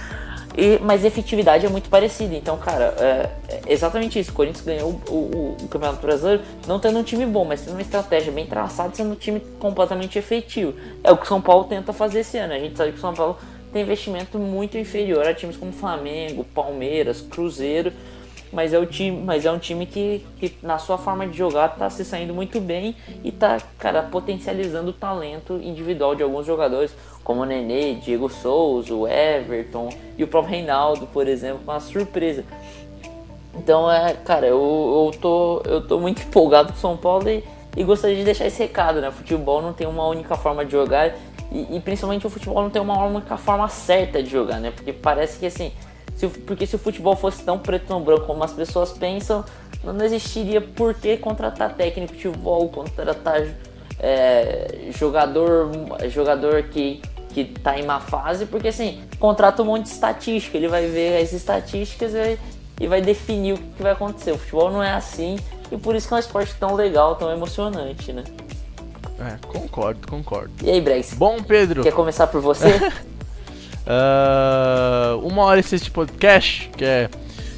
E, mas efetividade é muito parecida. Então, cara, é, é exatamente isso. O Corinthians ganhou o, o, o, Campeonato Brasileiro não tendo um time bom, mas tendo uma estratégia bem traçada, sendo um time completamente efetivo. É o que o São Paulo tenta fazer esse ano. A gente sabe que o São Paulo tem investimento muito inferior a times como Flamengo, Palmeiras, Cruzeiro. Mas é, o time, mas é um time que, que na sua forma de jogar está se saindo muito bem e está cara, potencializando o talento individual de alguns jogadores como o Nenê, Diego Souza, o Everton e o próprio Reinaldo, por exemplo, uma surpresa. Então, é, cara, eu, eu, tô, eu tô muito empolgado com o São Paulo e, e gostaria de deixar esse recado, né? Futebol não tem uma única forma de jogar e, e, principalmente o futebol não tem uma única forma certa de jogar, né? Porque parece que assim, se, porque se o futebol fosse tão preto e branco como as pessoas pensam, não existiria por que contratar técnico de futebol, contratar é, jogador, jogador que que tá em má fase, porque assim, contrata um monte de estatística, ele vai ver as estatísticas e, e vai definir o que vai acontecer. O futebol não é assim e por isso que é um esporte tão legal, tão emocionante, né? É, concordo, concordo. E aí, Brex? Bom, Pedro. Quer começar por você? uh, uma hora esse podcast, que é.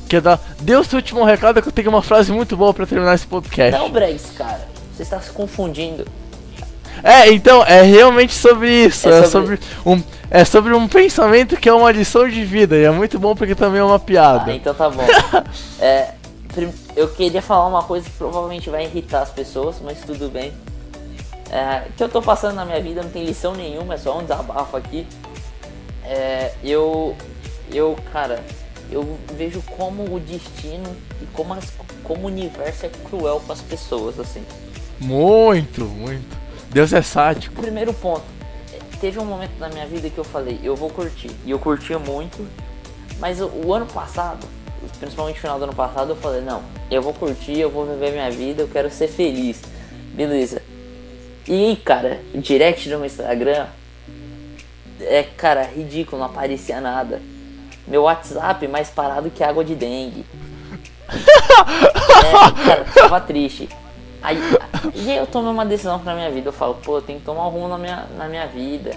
Que é da. Deu seu último recado que eu tenho uma frase muito boa para terminar esse podcast. Não, Brex, cara. Você está se confundindo. É, então, é realmente sobre isso. É, é sobre... sobre, um, é sobre um pensamento que é uma lição de vida. E é muito bom porque também é uma piada. Ah, então tá bom. é, eu queria falar uma coisa que provavelmente vai irritar as pessoas, mas tudo bem. É, que eu tô passando na minha vida não tem lição nenhuma, é só um desabafo aqui. É, eu, eu, cara, eu vejo como o destino e como, as, como o universo é cruel para as pessoas, assim. Muito, muito. Deus é sádico. Primeiro ponto. Teve um momento na minha vida que eu falei, eu vou curtir. E eu curtia muito. Mas o, o ano passado, principalmente no final do ano passado, eu falei, não, eu vou curtir, eu vou viver minha vida, eu quero ser feliz. Beleza. E cara, direct no meu Instagram é, cara, ridículo, não aparecia nada. Meu WhatsApp mais parado que água de dengue. é, cara, tava triste. Aí, e eu tomei uma decisão pra minha vida. Eu falo, pô, eu tenho que tomar um rumo na minha, na minha vida.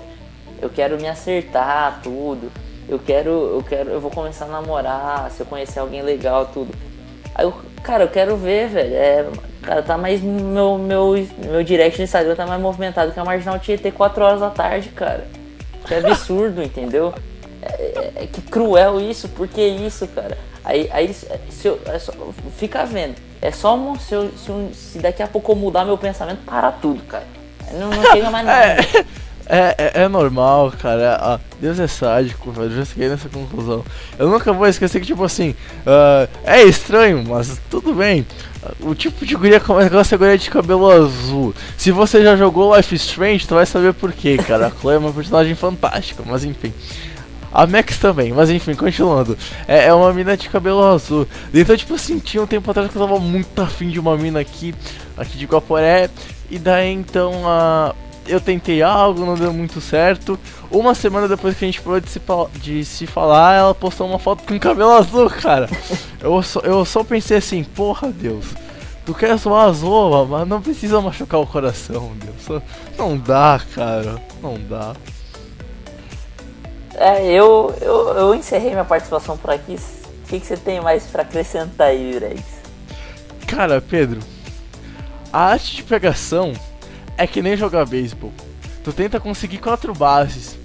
Eu quero me acertar, tudo. Eu quero, eu quero, eu vou começar a namorar, se eu conhecer alguém legal, tudo. Aí eu, cara, eu quero ver, velho. É, cara, tá mais. Meu, meu, meu direct no Instagram tá mais movimentado que a Marginal Tietê 4 horas da tarde, cara. Que absurdo, entendeu? É, é, é, que cruel isso, por que isso, cara? Aí, aí se eu, é só, fica vendo. É só um, se, eu, se, se, daqui a pouco eu mudar meu pensamento, para tudo, cara. Não, não chega mais nada. É, é, é, normal, cara. Ah, Deus é sádico, velho. Já cheguei nessa conclusão. Eu nunca vou esquecer que, tipo assim, uh, é estranho, mas tudo bem. O tipo de guria começa com essa guria de cabelo azul. Se você já jogou Life Strange, tu vai saber por quê, cara. A Chloe é uma personagem fantástica, mas enfim. A Max também, mas enfim, continuando. É, é uma mina de cabelo azul. Então, tipo assim, tinha um tempo atrás que eu tava muito afim de uma mina aqui, aqui de Guaporé. E daí então a. Eu tentei algo, não deu muito certo. Uma semana depois que a gente parou de se, de se falar, ela postou uma foto com cabelo azul, cara. eu, só, eu só pensei assim, porra Deus. Tu quer zoar azul, mas não precisa machucar o coração, Deus. Não dá, cara. Não dá. É, eu, eu, eu encerrei minha participação por aqui. O que, que você tem mais para acrescentar aí, Rex? Cara, Pedro, a arte de pegação é que nem jogar beisebol. Tu tenta conseguir quatro bases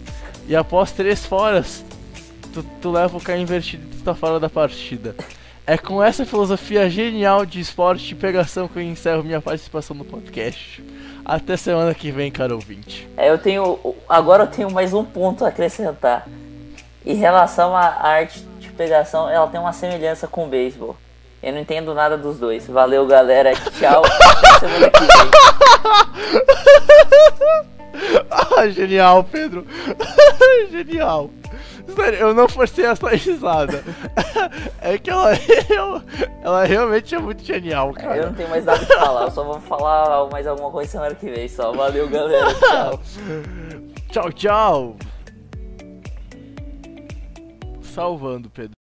e após três foras, tu, tu leva o cara invertido e tu tá fora da partida. É com essa filosofia genial de esporte de pegação que eu encerro minha participação no podcast. Até semana que vem, cara ouvinte. É, eu tenho. Agora eu tenho mais um ponto a acrescentar. Em relação à arte de pegação, ela tem uma semelhança com o beisebol. Eu não entendo nada dos dois. Valeu, galera. Tchau. Até semana que vem. Ah, genial, Pedro. genial. Sério, eu não forcei essa risada. é que ela, ela realmente é muito genial, é, cara. É, eu não tenho mais nada que falar. Eu só vou falar mais alguma coisa semana que vem. Só valeu, galera. Tchau. tchau, tchau. Salvando, Pedro.